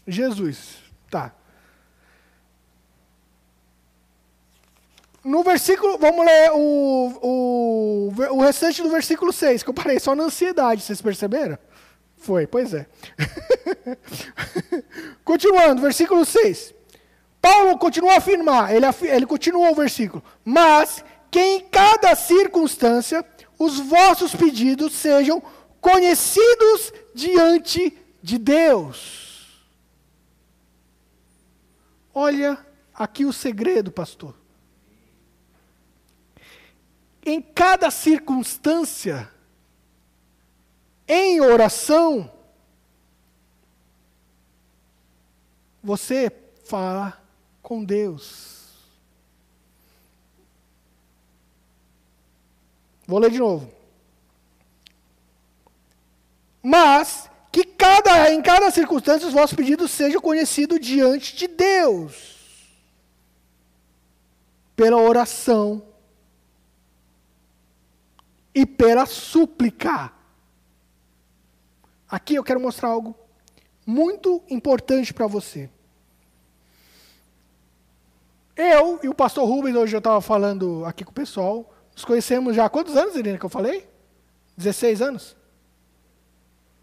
Jesus. Tá. No versículo, vamos ler o, o, o restante do versículo 6, que eu parei só na ansiedade, vocês perceberam? Foi, pois é. Continuando, versículo 6. Paulo continua a afirmar, ele, ele continua o versículo, mas que em cada circunstância os vossos pedidos sejam conhecidos diante de Deus. Olha aqui o segredo, pastor em cada circunstância, em oração, você fala com Deus. Vou ler de novo. Mas que cada, em cada circunstância os vossos pedidos sejam conhecidos diante de Deus. Pela oração e pela súplica. Aqui eu quero mostrar algo muito importante para você. Eu e o pastor Rubens, hoje eu estava falando aqui com o pessoal, nos conhecemos já há quantos anos, Irina, que eu falei? 16 anos?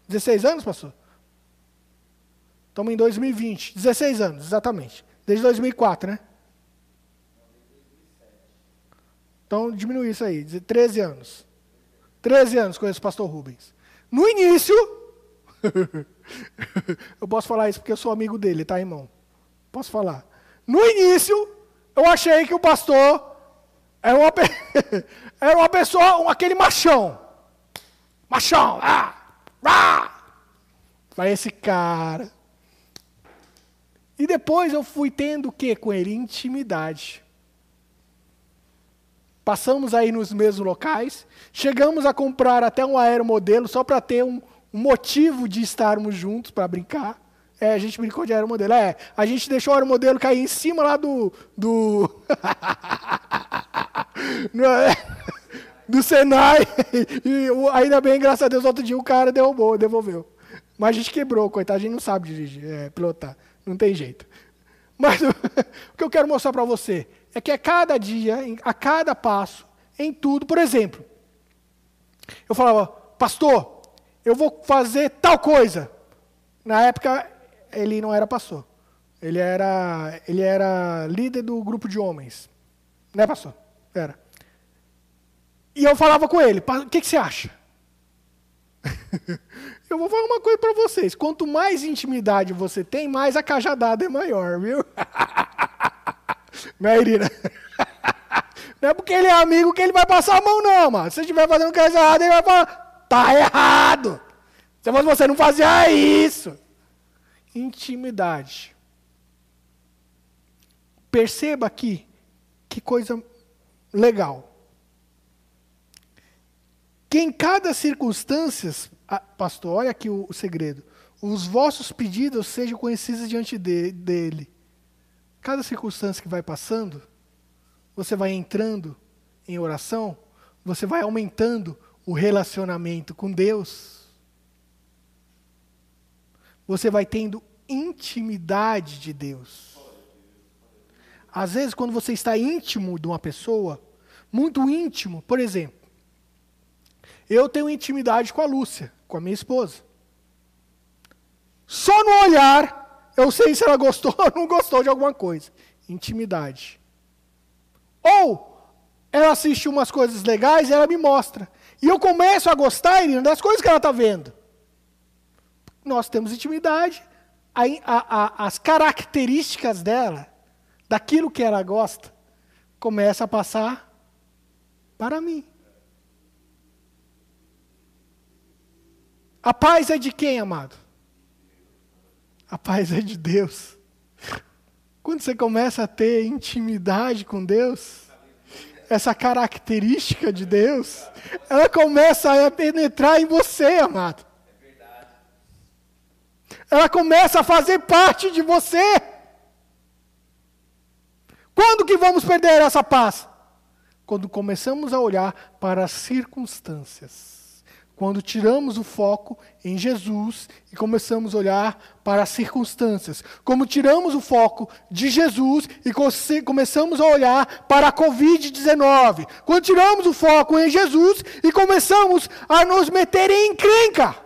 16 anos, pastor? Estamos em 2020. 16 anos, exatamente. Desde 2004, né? Então diminui isso aí, 13 anos. 13 anos conheço o pastor Rubens. No início, eu posso falar isso porque eu sou amigo dele, tá, irmão? Posso falar. No início, eu achei que o pastor era uma, era uma pessoa, aquele machão. Machão. Ah, ah. Vai esse cara. E depois eu fui tendo o que com ele? Intimidade. Passamos aí nos mesmos locais, chegamos a comprar até um aeromodelo só para ter um, um, motivo de estarmos juntos para brincar. É, a gente brincou de aeromodelo. É, a gente deixou o aeromodelo cair em cima lá do. do. É? do Senai. E ainda bem, graças a Deus, outro dia o cara derrubou, devolveu. Mas a gente quebrou, coitado, a gente não sabe dirigir, é, pilotar. Não tem jeito. Mas o que eu quero mostrar para você é que a cada dia, a cada passo, em tudo, por exemplo, eu falava, pastor, eu vou fazer tal coisa. Na época, ele não era pastor. Ele era, ele era líder do grupo de homens. Né, pastor? Era. E eu falava com ele, o que, que você acha? eu vou falar uma coisa para vocês. Quanto mais intimidade você tem, mais a cajadada é maior, viu? Né, Irina? Não é porque ele é amigo que ele vai passar a mão, não, mano. Se você estiver fazendo coisa errada, ele vai falar, tá errado. Se você não fazia isso. Intimidade. Perceba aqui, que coisa legal. Que em cada circunstância, pastor, olha aqui o, o segredo. Os vossos pedidos sejam conhecidos diante de, dele. Cada circunstância que vai passando, você vai entrando em oração, você vai aumentando o relacionamento com Deus. Você vai tendo intimidade de Deus. Às vezes, quando você está íntimo de uma pessoa, muito íntimo, por exemplo, eu tenho intimidade com a Lúcia, com a minha esposa. Só no olhar, eu sei se ela gostou ou não gostou de alguma coisa. Intimidade. Ou ela assiste umas coisas legais e ela me mostra. E eu começo a gostar, Irina, das coisas que ela está vendo. Nós temos intimidade, a, a, a, as características dela, daquilo que ela gosta, começa a passar para mim. A paz é de quem, amado? A paz é de Deus. Quando você começa a ter intimidade com Deus, essa característica de Deus, ela começa a penetrar em você, amado. Ela começa a fazer parte de você. Quando que vamos perder essa paz? Quando começamos a olhar para as circunstâncias quando tiramos o foco em Jesus e começamos a olhar para as circunstâncias. Como tiramos o foco de Jesus e começamos a olhar para a Covid-19. Quando tiramos o foco em Jesus e começamos a nos meter em encrenca.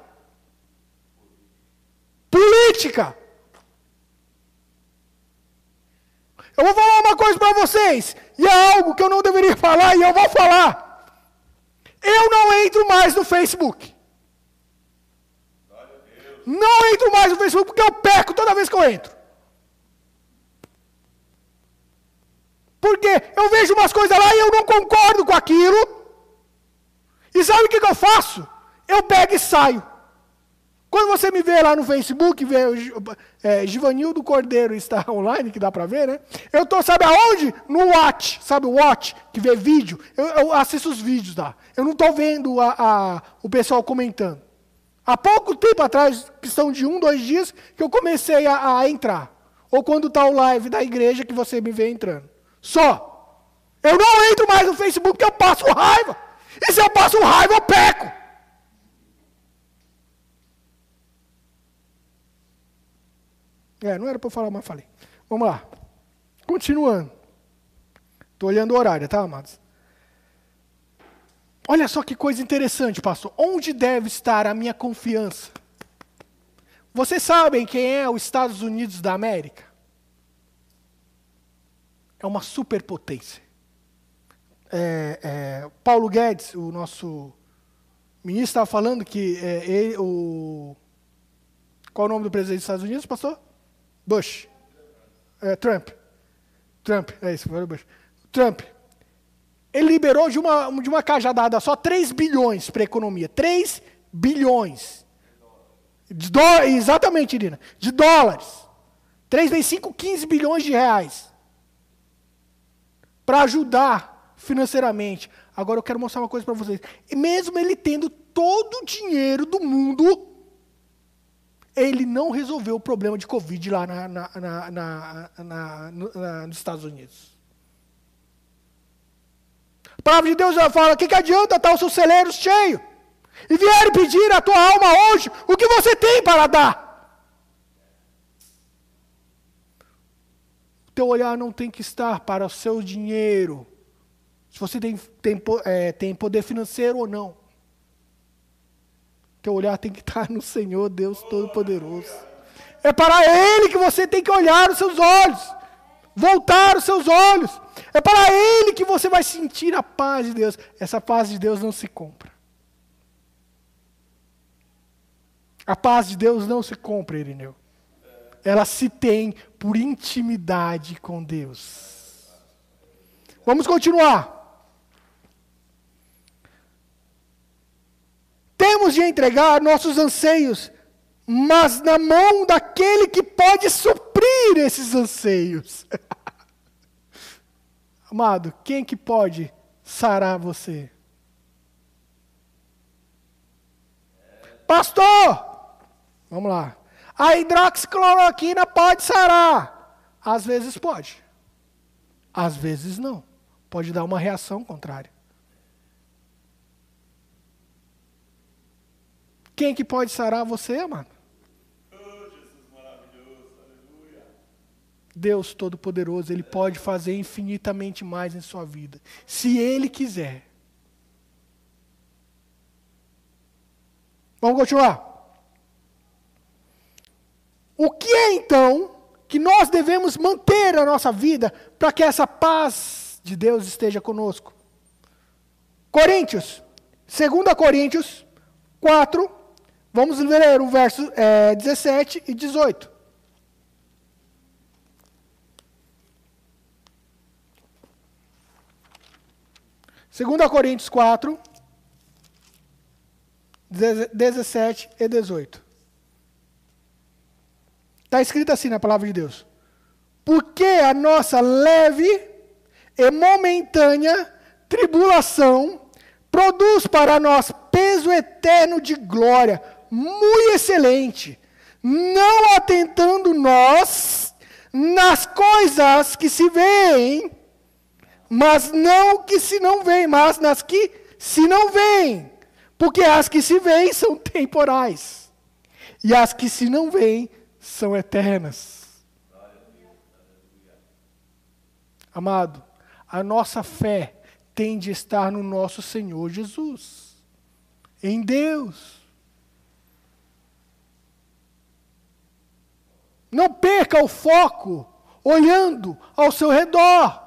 Política. Eu vou falar uma coisa para vocês, e é algo que eu não deveria falar, e eu vou falar. Eu não entro mais no Facebook. Não entro mais no Facebook porque eu peco toda vez que eu entro. Porque eu vejo umas coisas lá e eu não concordo com aquilo. E sabe o que, que eu faço? Eu pego e saio. Quando você me vê lá no Facebook, vê é, Givanildo Cordeiro está online, que dá para ver, né? Eu estou, sabe aonde? No Watch, sabe o Watch, que vê vídeo. Eu, eu assisto os vídeos lá. Eu não estou vendo a, a, o pessoal comentando. Há pouco tempo atrás, questão de um, dois dias, que eu comecei a, a entrar. Ou quando está o live da igreja que você me vê entrando. Só. Eu não entro mais no Facebook porque eu passo raiva. E se eu passo raiva, eu peco. É, não era para falar, mas falei. Vamos lá. Continuando. Estou olhando o horário, tá, amados? Olha só que coisa interessante, pastor. Onde deve estar a minha confiança? Vocês sabem quem é os Estados Unidos da América? É uma superpotência. É, é, Paulo Guedes, o nosso ministro, estava falando que é, ele, o. Qual o nome do presidente dos Estados Unidos, pastor? Bush. É, Trump. Trump, é isso, Bush. Trump. Ele liberou de uma, de uma cajadada só 3 bilhões para a economia. 3 bilhões. De do, exatamente, Irina. De dólares. 3 vezes 5, 15 bilhões de reais. Para ajudar financeiramente. Agora eu quero mostrar uma coisa para vocês. Mesmo ele tendo todo o dinheiro do mundo, ele não resolveu o problema de Covid lá na, na, na, nos Estados Unidos. A palavra de Deus já fala: o que, que adianta estar o seu celeiro cheio? E vierem pedir a tua alma hoje o que você tem para dar. O teu olhar não tem que estar para o seu dinheiro. Se você tem, tem, é, tem poder financeiro ou não. Teu olhar tem que estar no Senhor, Deus Todo-Poderoso. É para Ele que você tem que olhar os seus olhos, voltar os seus olhos. É para Ele que você vai sentir a paz de Deus. Essa paz de Deus não se compra. A paz de Deus não se compra, Irineu. Ela se tem por intimidade com Deus. Vamos continuar. Temos de entregar nossos anseios, mas na mão daquele que pode suprir esses anseios. Amado, quem que pode sarar você? Pastor, Vamos lá. A hidroxicloroquina pode sarar. Às vezes pode. Às vezes não. Pode dar uma reação contrária. Quem que pode sarar você, mano? Deus Todo-Poderoso, Ele pode fazer infinitamente mais em sua vida. Se Ele quiser. Vamos continuar. O que é então que nós devemos manter na nossa vida para que essa paz de Deus esteja conosco? Coríntios, 2 Coríntios 4, vamos ler o verso é, 17 e 18. Segunda Coríntios 4, 17 e 18. Está escrito assim na palavra de Deus. Porque a nossa leve e momentânea tribulação produz para nós peso eterno de glória, muito excelente, não atentando nós nas coisas que se veem, mas não que se não veem, mas nas que se não veem, porque as que se veem são temporais, e as que se não veem são eternas. Amado, a nossa fé tem de estar no nosso Senhor Jesus, em Deus. Não perca o foco olhando ao seu redor.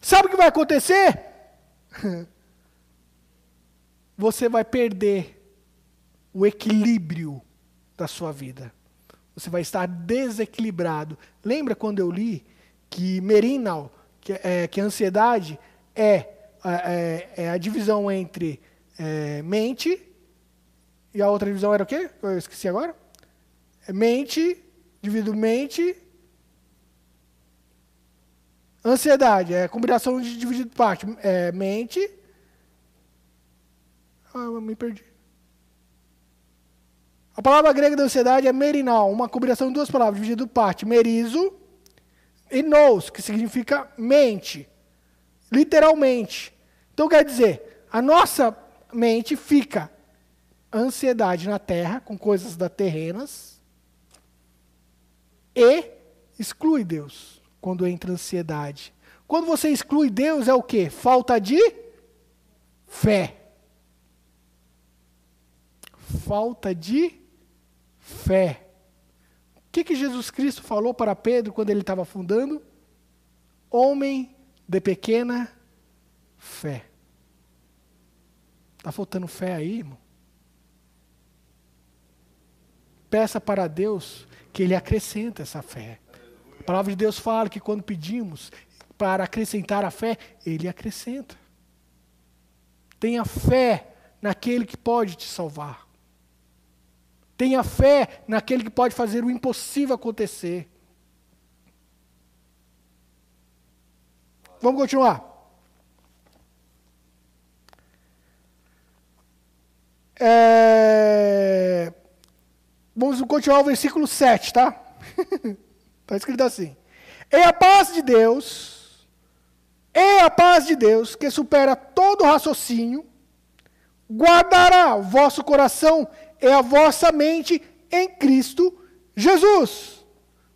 Sabe o que vai acontecer? Você vai perder o equilíbrio da sua vida. Você vai estar desequilibrado. Lembra quando eu li que Merinal, que, é, que a ansiedade é, é, é a divisão entre é, mente e a outra divisão era o quê? Eu esqueci agora. É mente, mente. Ansiedade é combinação de dividido parte. É, mente. Ah, eu me perdi. A palavra grega da ansiedade é merinal, uma combinação de duas palavras, dividida do parte, merizo e nous, que significa mente, literalmente. Então quer dizer, a nossa mente fica ansiedade na terra, com coisas da terrenas, e exclui Deus quando entra ansiedade. Quando você exclui Deus é o que? Falta de fé. Falta de fé. O que, que Jesus Cristo falou para Pedro quando ele estava afundando? Homem de pequena fé. Está faltando fé aí, irmão? Peça para Deus que Ele acrescente essa fé. A palavra de Deus fala que quando pedimos para acrescentar a fé, Ele acrescenta. Tenha fé naquele que pode te salvar. Tenha fé naquele que pode fazer o impossível acontecer. Vamos continuar. É... Vamos continuar o versículo 7, tá? Está escrito assim. E a paz de Deus, e a paz de Deus, que supera todo raciocínio, guardará vosso coração é a vossa mente em Cristo Jesus.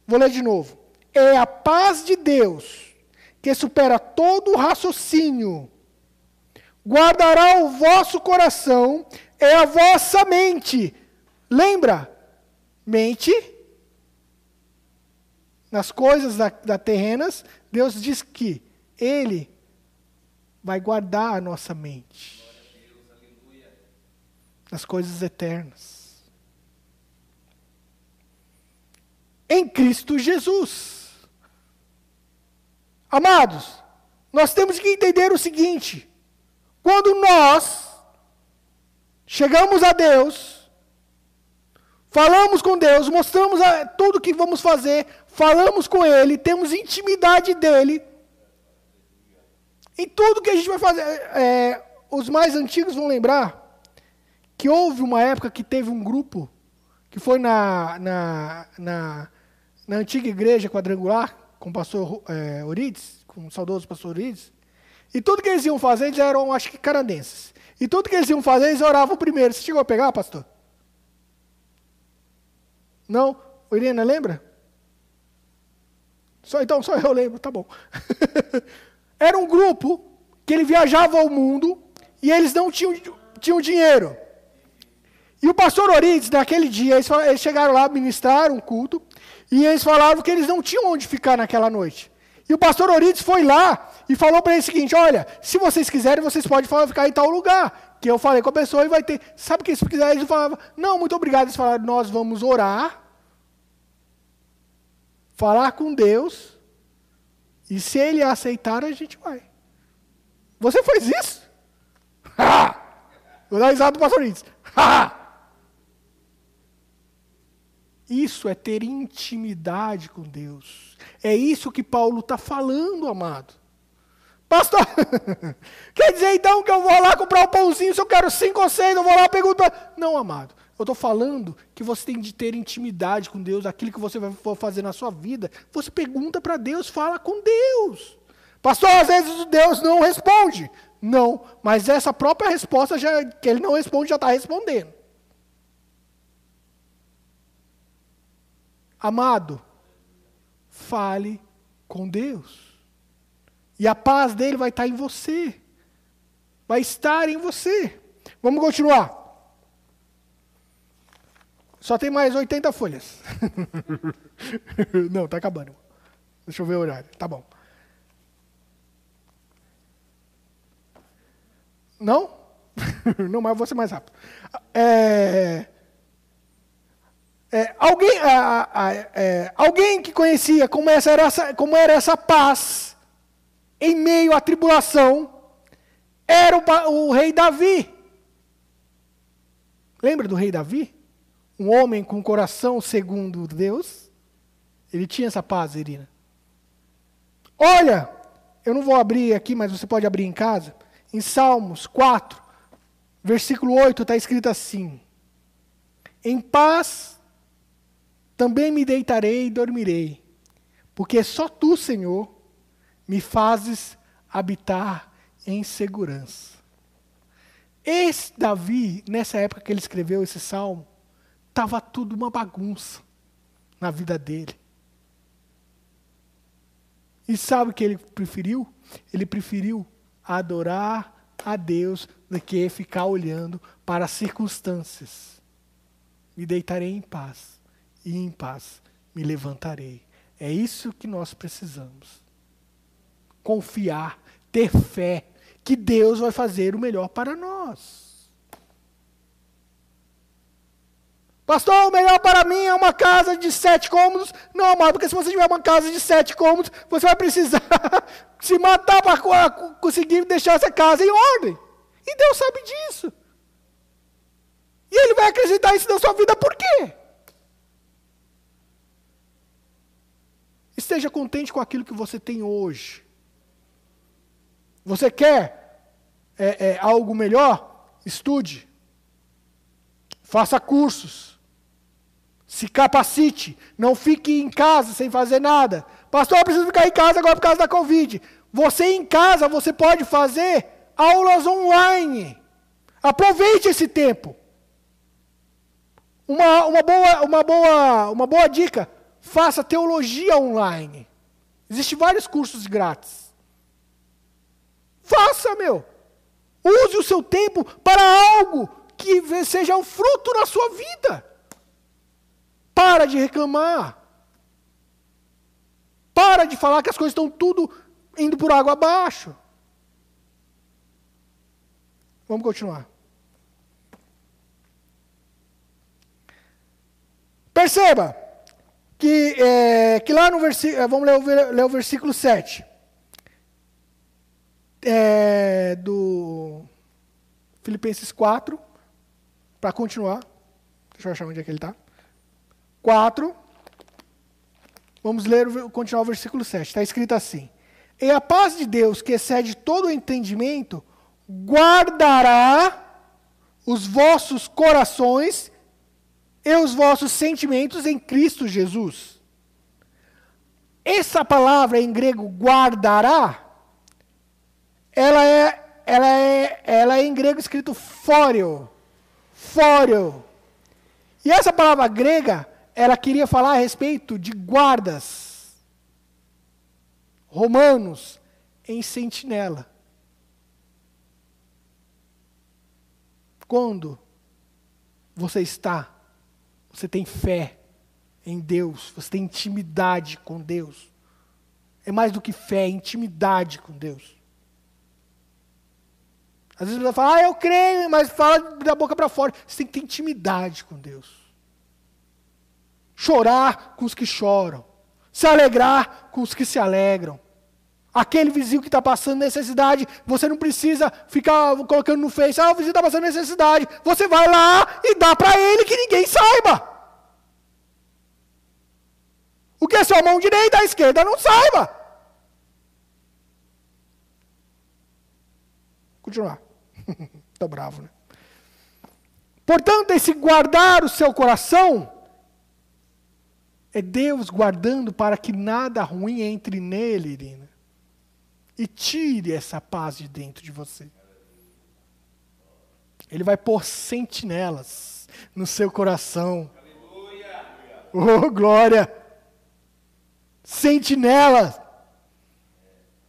Vou ler de novo. É a paz de Deus, que supera todo raciocínio, guardará o vosso coração, é a vossa mente. Lembra? Mente nas coisas da, da terrenas, Deus diz que Ele vai guardar a nossa mente nas coisas eternas. Em Cristo Jesus. Amados, nós temos que entender o seguinte: quando nós chegamos a Deus, falamos com Deus, mostramos a, tudo que vamos fazer, falamos com Ele, temos intimidade dEle, em tudo que a gente vai fazer, é, os mais antigos vão lembrar que houve uma época que teve um grupo que foi na, na, na, na antiga igreja quadrangular, com o pastor é, Orides, com o saudoso pastor Orides, e tudo que eles iam fazer, eles eram, acho que, canadenses. E tudo que eles iam fazer, eles oravam primeiro. Você chegou a pegar, pastor? Não? Irena lembra? Só, então, só eu lembro, tá bom. Era um grupo que ele viajava ao mundo e eles não tinham, tinham dinheiro. E o pastor Orides, naquele dia, eles, eles chegaram lá, ministraram um culto, e eles falavam que eles não tinham onde ficar naquela noite. E o pastor Orides foi lá e falou para eles o seguinte: olha, se vocês quiserem, vocês podem ficar em tal lugar. Que eu falei com a pessoa e vai ter. Sabe o que eles quiserem? Eles falavam, não, muito obrigado. Eles falaram, nós vamos orar, falar com Deus, e se ele aceitar, a gente vai. Você fez isso? Vou dar risada do pastor. Ha! Isso é ter intimidade com Deus. É isso que Paulo está falando, amado. Pastor, quer dizer então que eu vou lá comprar um pãozinho, se eu quero cinco ou seis, eu vou lá perguntar. Não, amado. Eu estou falando que você tem de ter intimidade com Deus, aquilo que você vai fazer na sua vida. Você pergunta para Deus, fala com Deus. Pastor, às vezes Deus não responde. Não, mas essa própria resposta já, que ele não responde já está respondendo. Amado, fale com Deus. E a paz dele vai estar em você. Vai estar em você. Vamos continuar. Só tem mais 80 folhas. Não, está acabando. Deixa eu ver o horário. Tá bom. Não? Não, mas eu vou ser mais rápido. É, é, alguém, a, a, é, alguém que conhecia como, essa era essa, como era essa paz em meio à tribulação era o, o rei Davi. Lembra do rei Davi? Um homem com coração segundo Deus. Ele tinha essa paz, Irina. Olha, eu não vou abrir aqui, mas você pode abrir em casa. Em Salmos 4, versículo 8, está escrito assim: Em paz também me deitarei e dormirei, porque só tu, Senhor, me fazes habitar em segurança. Esse Davi, nessa época que ele escreveu esse salmo, estava tudo uma bagunça na vida dele. E sabe o que ele preferiu? Ele preferiu adorar a Deus do que ficar olhando para as circunstâncias. Me deitarei em paz e em paz me levantarei. É isso que nós precisamos. Confiar, ter fé que Deus vai fazer o melhor para nós. Pastor, o melhor para mim é uma casa de sete cômodos. Não, amado, porque se você tiver uma casa de sete cômodos, você vai precisar se matar para conseguir deixar essa casa em ordem. E Deus sabe disso. E Ele vai acreditar isso na sua vida por quê? Esteja contente com aquilo que você tem hoje. Você quer é, é, algo melhor? Estude. Faça cursos. Se capacite. Não fique em casa sem fazer nada. Pastor, eu preciso ficar em casa agora por causa da Covid. Você em casa, você pode fazer aulas online. Aproveite esse tempo. Uma, uma, boa, uma, boa, uma boa dica Faça teologia online. Existem vários cursos grátis. Faça, meu. Use o seu tempo para algo que seja um fruto na sua vida. Para de reclamar. Para de falar que as coisas estão tudo indo por água abaixo. Vamos continuar. Perceba que, é, que lá no versículo. Vamos ler o, ler o versículo 7. É, do Filipenses 4. Para continuar. Deixa eu achar onde é que ele está. 4. Vamos ler, continuar o versículo 7. Está escrito assim: E a paz de Deus, que excede todo o entendimento, guardará os vossos corações e os vossos sentimentos em Cristo Jesus. Essa palavra em grego guardará, ela é, ela é, ela é em grego escrito fóreo. Fóreo. E essa palavra grega, ela queria falar a respeito de guardas romanos em sentinela. Quando você está você tem fé em Deus, você tem intimidade com Deus. É mais do que fé, é intimidade com Deus. Às vezes você fala, ah, eu creio, mas fala da boca para fora. Você tem que ter intimidade com Deus. Chorar com os que choram. Se alegrar com os que se alegram. Aquele vizinho que está passando necessidade, você não precisa ficar colocando no Face, ah, o vizinho está passando necessidade. Você vai lá e dá para ele que ninguém saiba. O que é sua mão direita, a esquerda não saiba. Continuar. Estou bravo, né? Portanto, esse guardar o seu coração é Deus guardando para que nada ruim entre nele, Irina e tire essa paz de dentro de você. Ele vai pôr sentinelas no seu coração. Aleluia. Oh, glória! Sentinelas.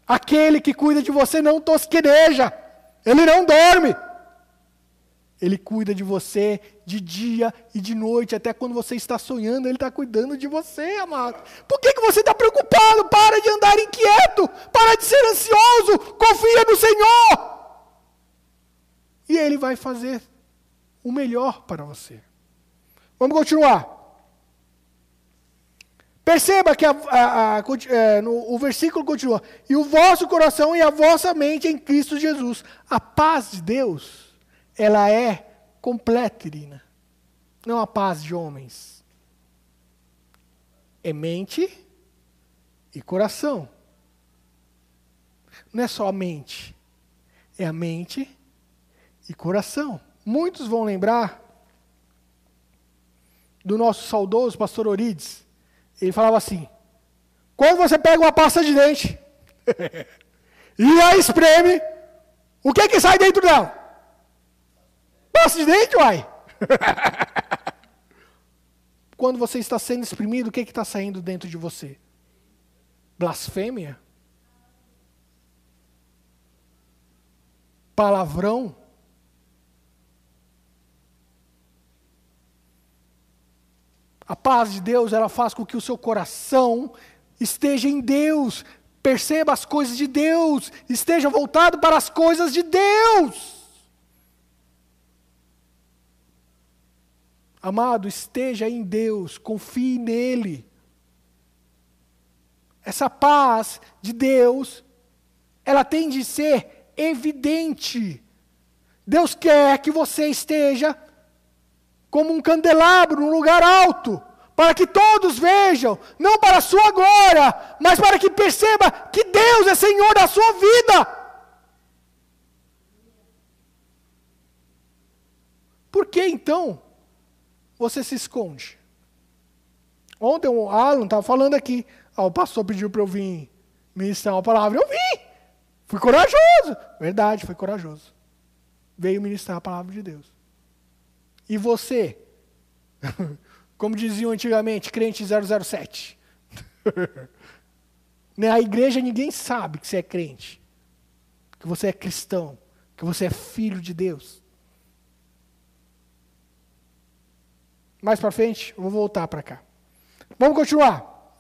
Aquele que cuida de você não tosqueneja. Ele não dorme. Ele cuida de você de dia e de noite, até quando você está sonhando, Ele está cuidando de você, amado. Por que, que você está preocupado? Para de andar inquieto, para de ser ansioso, confia no Senhor. E Ele vai fazer o melhor para você. Vamos continuar. Perceba que a, a, a, é, no, o versículo continua: E o vosso coração e a vossa mente em Cristo Jesus. A paz de Deus ela é completa, Irina. Não a paz de homens. É mente e coração. Não é só a mente. É a mente e coração. Muitos vão lembrar do nosso saudoso pastor Orides. Ele falava assim: quando você pega uma pasta de dente e a espreme, o que, que sai dentro dela? Passa de dente, uai. Quando você está sendo exprimido, o que está saindo dentro de você? Blasfêmia? Palavrão? A paz de Deus, ela faz com que o seu coração esteja em Deus, perceba as coisas de Deus, esteja voltado para as coisas de Deus. Amado, esteja em Deus, confie nele. Essa paz de Deus, ela tem de ser evidente. Deus quer que você esteja como um candelabro num lugar alto, para que todos vejam, não para a sua glória, mas para que perceba que Deus é Senhor da sua vida. Por que então você se esconde? Ontem o Alan estava falando aqui. Ah, o pastor pediu para eu vir ministrar uma palavra. Eu vim. Fui corajoso. Verdade, foi corajoso. Veio ministrar a palavra de Deus. E você? Como diziam antigamente, crente 007. Na igreja ninguém sabe que você é crente. Que você é cristão. Que você é filho de Deus. Mais para frente, eu vou voltar para cá. Vamos continuar.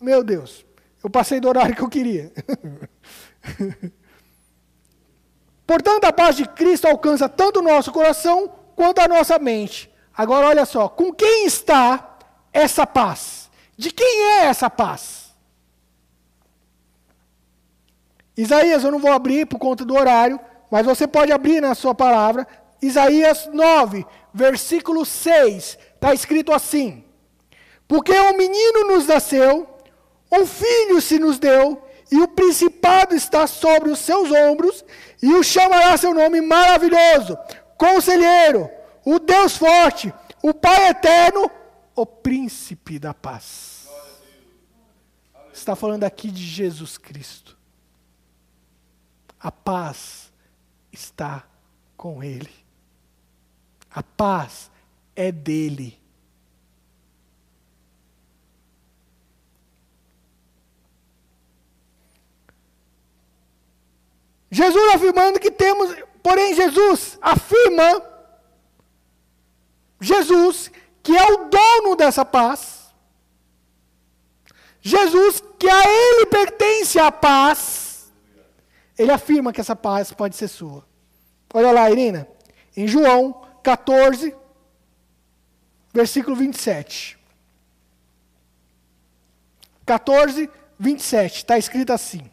Meu Deus. Eu passei do horário que eu queria. Portanto, a paz de Cristo alcança tanto o nosso coração quanto a nossa mente. Agora, olha só: com quem está essa paz? De quem é essa paz? Isaías, eu não vou abrir por conta do horário, mas você pode abrir na sua palavra. Isaías 9, versículo 6, está escrito assim: Porque um menino nos nasceu, um filho se nos deu, e o principado está sobre os seus ombros, e o chamará seu nome maravilhoso, conselheiro, o Deus forte, o Pai eterno, o príncipe da paz. Está falando aqui de Jesus Cristo. A paz está com Ele. A paz é dele. Jesus afirmando que temos, porém Jesus afirma, Jesus, que é o dono dessa paz, Jesus, que a Ele pertence a paz, ele afirma que essa paz pode ser sua. Olha lá, Irina, em João 14, versículo 27. 14, 27, está escrito assim.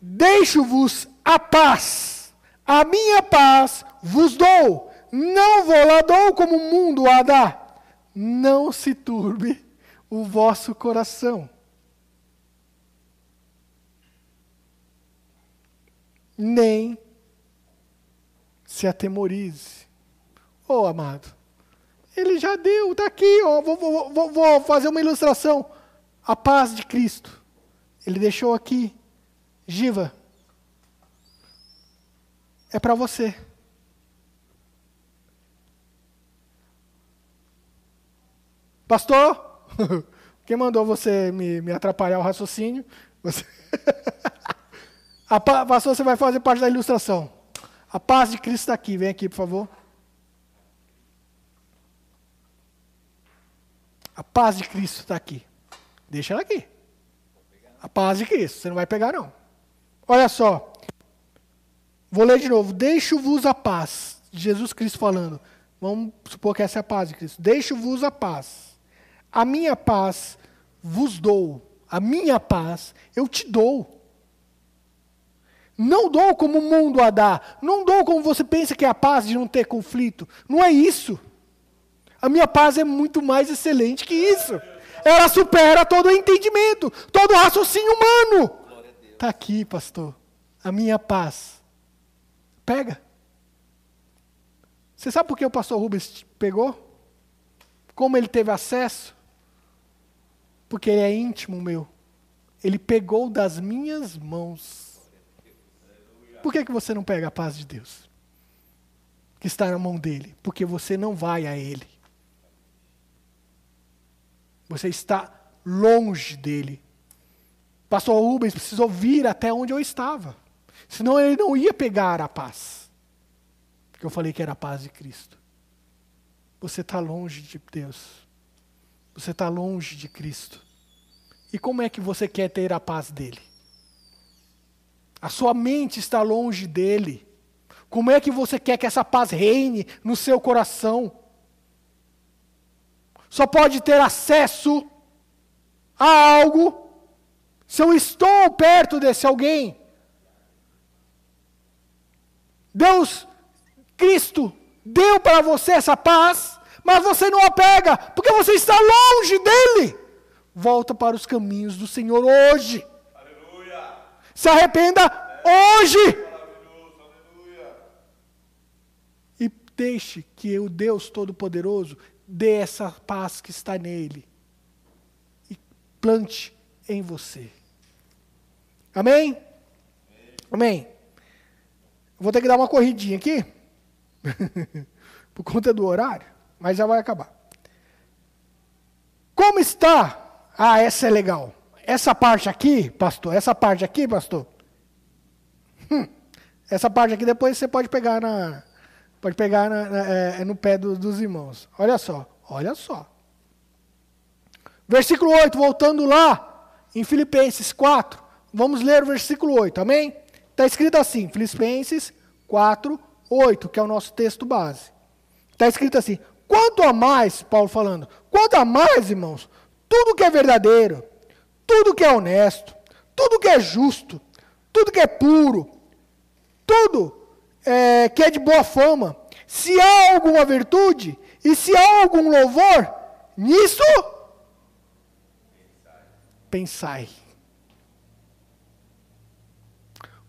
Deixo-vos a paz, a minha paz vos dou, não vou lá dou como o mundo a dá. Não se turbe o vosso coração. Nem se atemorize. Oh, amado, ele já deu, está aqui, ó, vou, vou, vou, vou fazer uma ilustração. A paz de Cristo. Ele deixou aqui. Giva, é para você. Pastor, Quem mandou você me, me atrapalhar o raciocínio? Você... A pastor, você vai fazer parte da ilustração. A paz de Cristo está aqui. Vem aqui, por favor. A paz de Cristo está aqui. Deixa ela aqui. A paz de Cristo. Você não vai pegar, não. Olha só. Vou ler de novo. Deixo-vos a paz. Jesus Cristo falando. Vamos supor que essa é a paz de Cristo. Deixo-vos a paz. A minha paz vos dou, a minha paz eu te dou. Não dou como o mundo a dá, não dou como você pensa que é a paz de não ter conflito. Não é isso. A minha paz é muito mais excelente que isso. Ela supera todo entendimento, todo raciocínio humano. Está aqui, pastor. A minha paz. Pega. Você sabe por que o pastor Rubens pegou? Como ele teve acesso? porque ele é íntimo meu. Ele pegou das minhas mãos. Por que, que você não pega a paz de Deus? Que está na mão dele. Porque você não vai a ele. Você está longe dele. Pastor Rubens precisou vir até onde eu estava. Senão ele não ia pegar a paz. Porque eu falei que era a paz de Cristo. Você está longe de Deus. Você está longe de Cristo. E como é que você quer ter a paz dele? A sua mente está longe dele. Como é que você quer que essa paz reine no seu coração? Só pode ter acesso a algo se eu estou perto desse alguém. Deus, Cristo, deu para você essa paz mas você não a pega, porque você está longe dele. Volta para os caminhos do Senhor hoje. Se arrependa hoje. E deixe que o Deus Todo-Poderoso dê essa paz que está nele. E plante em você. Amém? Amém. Vou ter que dar uma corridinha aqui. Por conta do horário mas já vai acabar. Como está? Ah, essa é legal. Essa parte aqui, pastor, essa parte aqui, pastor. Hum, essa parte aqui depois você pode pegar na, pode pegar na, na, é, no pé do, dos irmãos. Olha só, olha só. Versículo 8, voltando lá, em Filipenses 4. Vamos ler o versículo 8, amém? Está escrito assim, Filipenses 4, 8, que é o nosso texto base. Está escrito assim: quanto a mais, Paulo falando, quanto a mais, irmãos, tudo que é verdadeiro, tudo que é honesto, tudo que é justo, tudo que é puro, tudo é, que é de boa fama, se há alguma virtude e se há algum louvor, nisso pensai.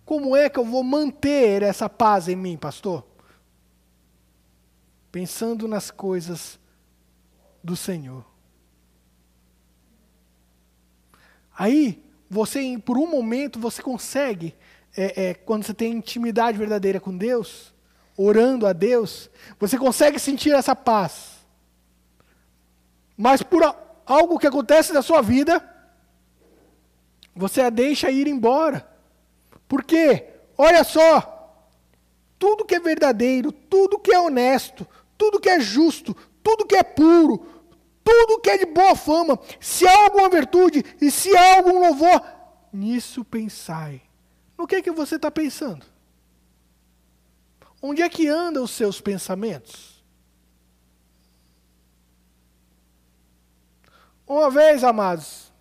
Como é que eu vou manter essa paz em mim, pastor? Pensando nas coisas do Senhor. Aí, você, por um momento, você consegue, é, é, quando você tem intimidade verdadeira com Deus, orando a Deus, você consegue sentir essa paz. Mas por algo que acontece na sua vida, você a deixa ir embora. Por quê? Olha só, tudo que é verdadeiro, tudo que é honesto, tudo que é justo, tudo que é puro, tudo que é de boa fama, se há alguma virtude e se há algum louvor, nisso pensai. No que é que você está pensando? Onde é que andam os seus pensamentos? Uma vez, amados,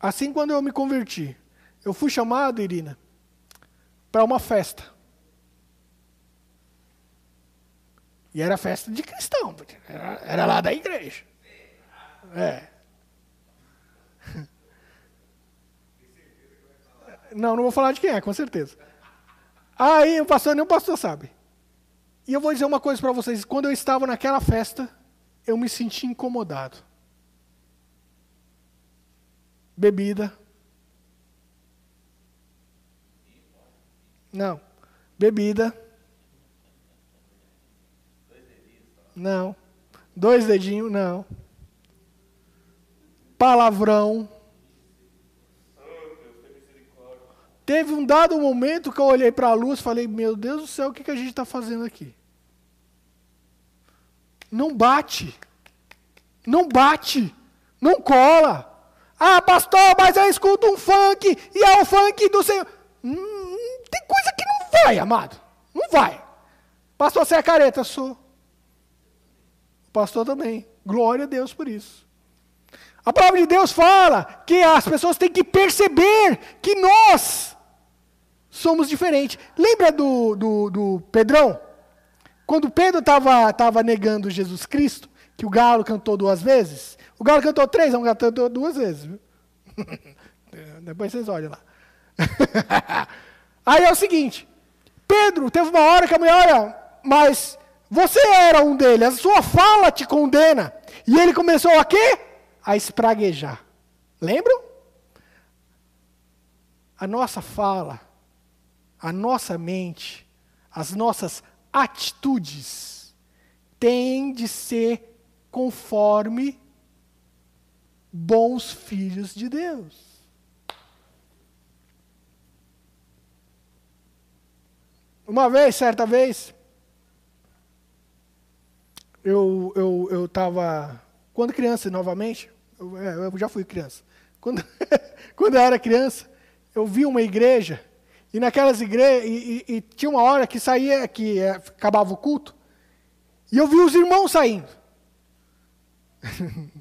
assim quando eu me converti, eu fui chamado, Irina, para uma festa. E era festa de cristão, era, era lá da igreja. É. Não, não vou falar de quem é, com certeza. Aí o pastor, nem o pastor sabe. E eu vou dizer uma coisa para vocês: quando eu estava naquela festa, eu me senti incomodado. Bebida. Não. Bebida. Não. Dois dedinhos, não. Palavrão. Teve um dado momento que eu olhei para a luz e falei: Meu Deus do céu, o que, que a gente está fazendo aqui? Não bate. Não bate. Não cola. Ah, pastor, mas eu escuto um funk e é o funk do Senhor. Hum, tem coisa que não vai, amado. Não vai. Pastor, você é careta? Sou. Pastor também. Glória a Deus por isso. A palavra de Deus fala que as pessoas têm que perceber que nós somos diferentes. Lembra do, do, do Pedrão? Quando Pedro estava tava negando Jesus Cristo, que o galo cantou duas vezes. O galo cantou três, não cantou duas vezes. Depois vocês olham lá. Aí é o seguinte: Pedro teve uma hora que a mulher, olha, mas você era um deles, a sua fala te condena. E ele começou a quê? A espraguejar. Lembram? A nossa fala, a nossa mente, as nossas atitudes têm de ser conforme bons filhos de Deus. Uma vez, certa vez, eu eu eu estava quando criança novamente, eu, é, eu, já fui criança. Quando quando eu era criança, eu vi uma igreja e naquelas igrejas e, e, e tinha uma hora que saía que é, acabava o culto e eu vi os irmãos saindo.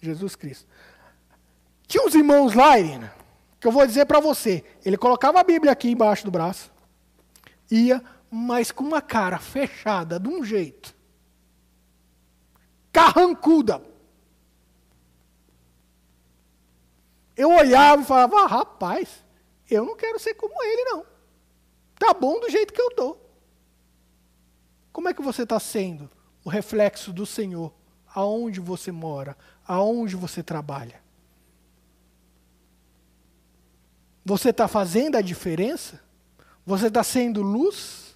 Jesus Cristo. Tinha uns irmãos lá, Irina, que eu vou dizer para você. Ele colocava a Bíblia aqui embaixo do braço, ia, mas com uma cara fechada de um jeito carrancuda. Eu olhava e falava, ah, rapaz, eu não quero ser como ele, não. Tá bom do jeito que eu estou. Como é que você está sendo o reflexo do Senhor aonde você mora, aonde você trabalha? Você está fazendo a diferença? Você está sendo luz?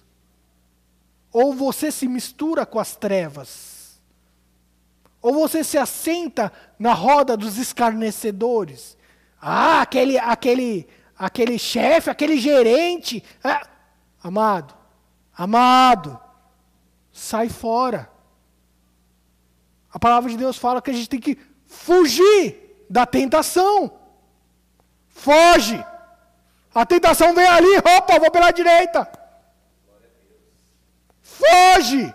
Ou você se mistura com as trevas? Ou você se assenta na roda dos escarnecedores? Ah, aquele, aquele, aquele chefe, aquele gerente. Ah, amado, amado, sai fora. A palavra de Deus fala que a gente tem que fugir da tentação. Foge. A tentação vem ali, opa, vou pela direita. Foge.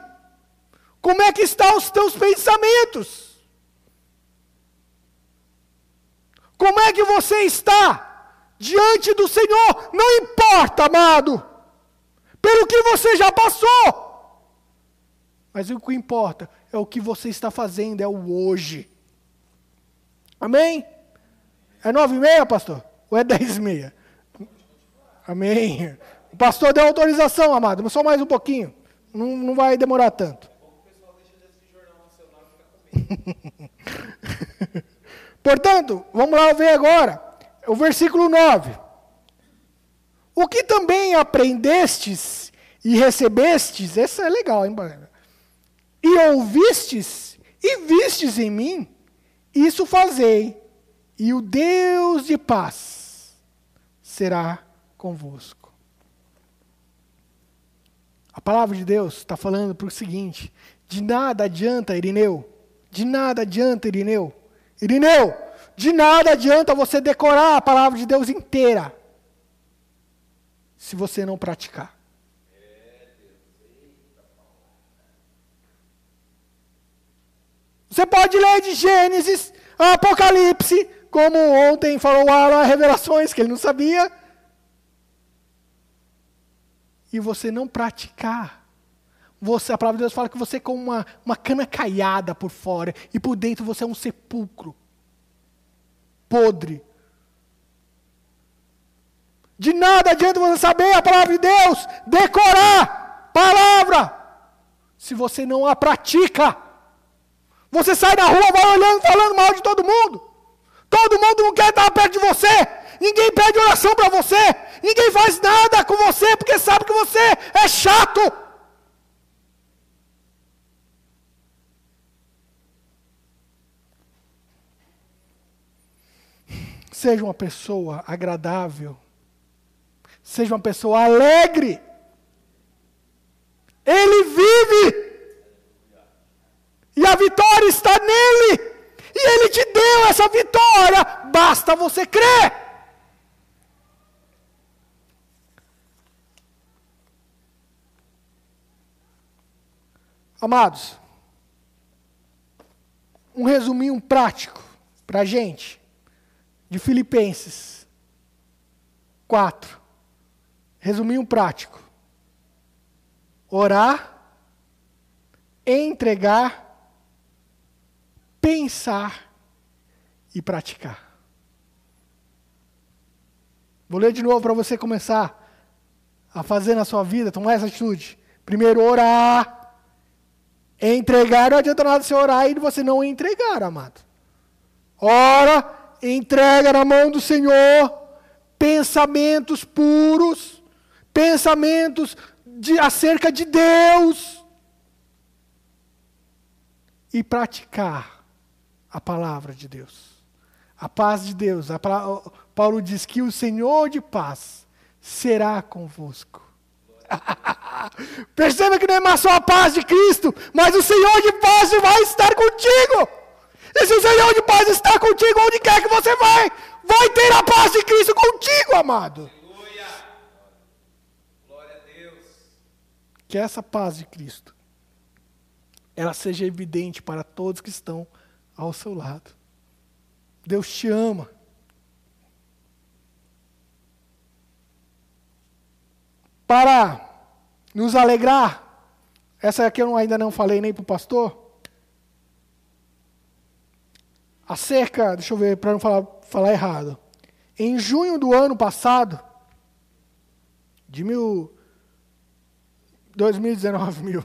Como é que estão os teus pensamentos? Como é que você está diante do Senhor? Não importa, amado, pelo que você já passou. Mas o que importa é o que você está fazendo, é o hoje. Amém? É nove e meia, pastor? Ou é dez e meia? Amém. O pastor deu autorização, amado, mas só mais um pouquinho. Não, não vai demorar tanto. Portanto, vamos lá ver agora o versículo 9. O que também aprendestes e recebestes, essa é legal, hein, e ouvistes e vistes em mim, isso fazei, e o Deus de paz será convosco. A palavra de Deus está falando para o seguinte: de nada adianta, Irineu, de nada adianta, Irineu, Irineu, de nada adianta você decorar a palavra de Deus inteira, se você não praticar. Você pode ler de Gênesis Apocalipse, como ontem falou Alan, revelações que ele não sabia, e você não praticar. Você, a palavra de Deus fala que você é como uma, uma cana caiada por fora, e por dentro você é um sepulcro podre. De nada adianta você saber a palavra de Deus, decorar palavra, se você não a pratica. Você sai na rua, vai olhando, falando mal de todo mundo. Todo mundo não quer estar perto de você. Ninguém pede oração para você. Ninguém faz nada com você porque sabe que você é chato. Seja uma pessoa agradável. Seja uma pessoa alegre. Ele vive. E a vitória está nele. E ele te deu essa vitória. Basta você crer. Amados, um resuminho prático para a gente, de Filipenses 4. Resuminho prático. Orar, entregar pensar e praticar. Vou ler de novo para você começar a fazer na sua vida, tomar essa atitude. Primeiro, orar. Entregar, não adianta nada você orar e você não entregar, amado. Ora, entrega na mão do Senhor pensamentos puros, pensamentos de, acerca de Deus. E praticar a palavra de Deus. A paz de Deus. Paulo diz que o Senhor de paz será convosco. Perceba que não é mais só a paz de Cristo, mas o Senhor de paz vai estar contigo. E se o Senhor de paz está contigo, onde quer que você vai, vai ter a paz de Cristo contigo, amado. Aleluia. Glória a Deus. Que essa paz de Cristo ela seja evidente para todos que estão ao seu lado. Deus te ama. Para nos alegrar, essa aqui eu ainda não falei nem para o pastor. Acerca, deixa eu ver, para não falar, falar errado. Em junho do ano passado, de mil, 2019 mil,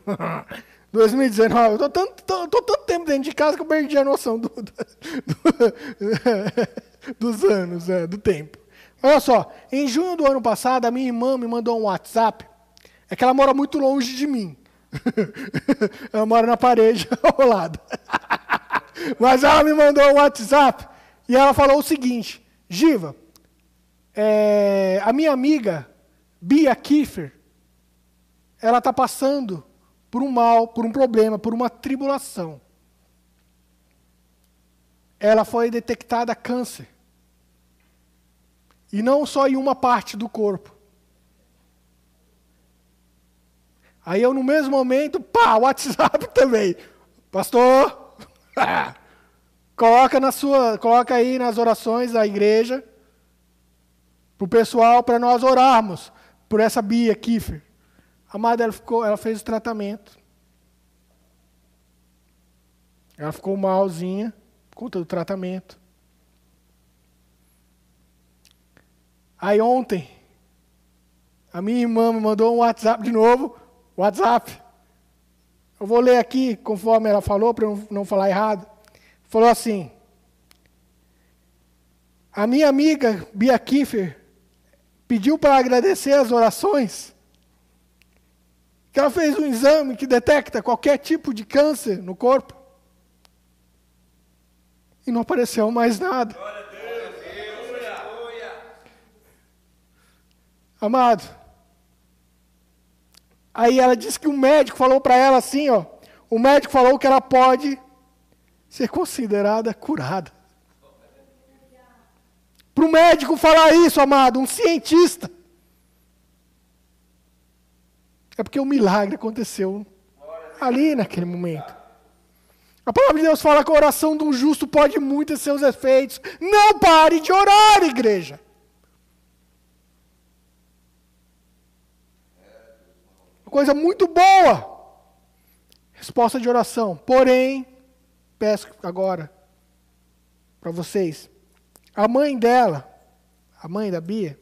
2019, eu tô tanto, tanto tempo dentro de casa que eu perdi a noção do, do, do, dos anos, é, do tempo. Olha só, em junho do ano passado, a minha irmã me mandou um WhatsApp. É que ela mora muito longe de mim. ela mora na parede ao lado. Mas ela me mandou um WhatsApp e ela falou o seguinte: Giva, é, a minha amiga Bia Kiefer, ela está passando por um mal, por um problema, por uma tribulação. ela foi detectada câncer. E não só em uma parte do corpo. Aí eu, no mesmo momento, pá, WhatsApp também. Pastor, coloca na sua, coloca aí nas orações da igreja para o pessoal, para nós orarmos por essa Bia Kiefer. Amada, ela, ficou, ela fez o tratamento. Ela ficou malzinha por conta do tratamento. Aí ontem, a minha irmã me mandou um WhatsApp de novo. WhatsApp. Eu vou ler aqui conforme ela falou, para eu não falar errado. Falou assim: A minha amiga Bia Kiefer pediu para agradecer as orações. Que ela fez um exame que detecta qualquer tipo de câncer no corpo. E não apareceu mais nada. Amado. Aí ela disse que o médico falou para ela assim, ó. O médico falou que ela pode ser considerada curada. Para o médico falar isso, amado, um cientista. É porque o milagre aconteceu ali naquele momento. A palavra de Deus fala que a oração de um justo pode muito ter seus efeitos. Não pare de orar, igreja. Coisa muito boa. Resposta de oração. Porém, peço agora para vocês. A mãe dela, a mãe da Bia,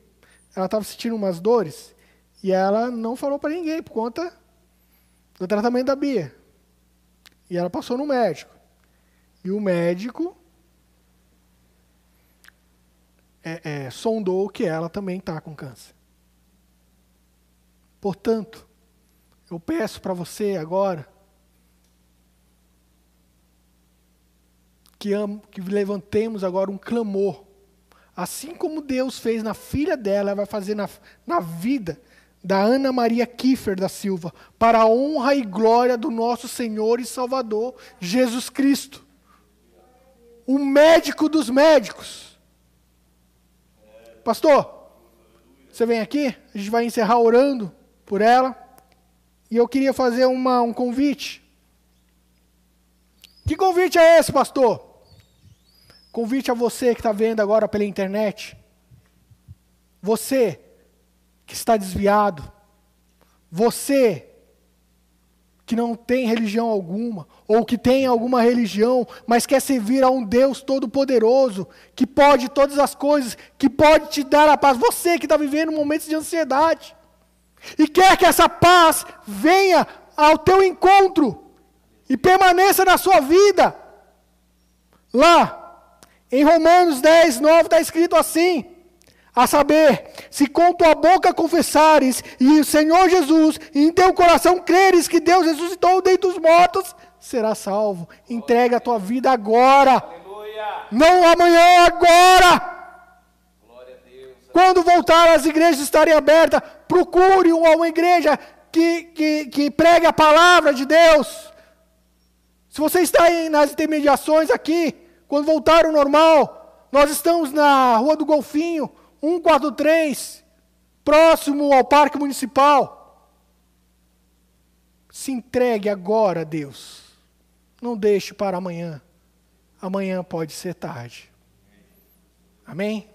ela estava sentindo umas dores e ela não falou para ninguém por conta do tratamento da Bia. E ela passou no médico. E o médico é, é, sondou que ela também está com câncer. Portanto, eu peço para você agora que, que levantemos agora um clamor. Assim como Deus fez na filha dela, vai fazer na, na vida da Ana Maria Kiefer da Silva, para a honra e glória do nosso Senhor e Salvador Jesus Cristo. O médico dos médicos. Pastor, você vem aqui, a gente vai encerrar orando por ela. E eu queria fazer uma, um convite. Que convite é esse, pastor? Convite a você que está vendo agora pela internet. Você que está desviado. Você que não tem religião alguma, ou que tem alguma religião, mas quer servir a um Deus todo-poderoso, que pode todas as coisas, que pode te dar a paz. Você que está vivendo momentos de ansiedade e quer que essa paz venha ao teu encontro e permaneça na sua vida. Lá, em Romanos 10, 9, está escrito assim: a saber, se com tua boca confessares e o Senhor Jesus, e em teu coração creres que Deus ressuscitou dentre os mortos, será salvo. Entrega a tua vida agora. Aleluia. Não amanhã, agora. Quando voltar as igrejas estarem abertas, procure uma igreja que, que, que pregue a palavra de Deus. Se você está aí nas intermediações aqui, quando voltar ao normal, nós estamos na Rua do Golfinho, 143, próximo ao Parque Municipal. Se entregue agora a Deus. Não deixe para amanhã. Amanhã pode ser tarde. Amém?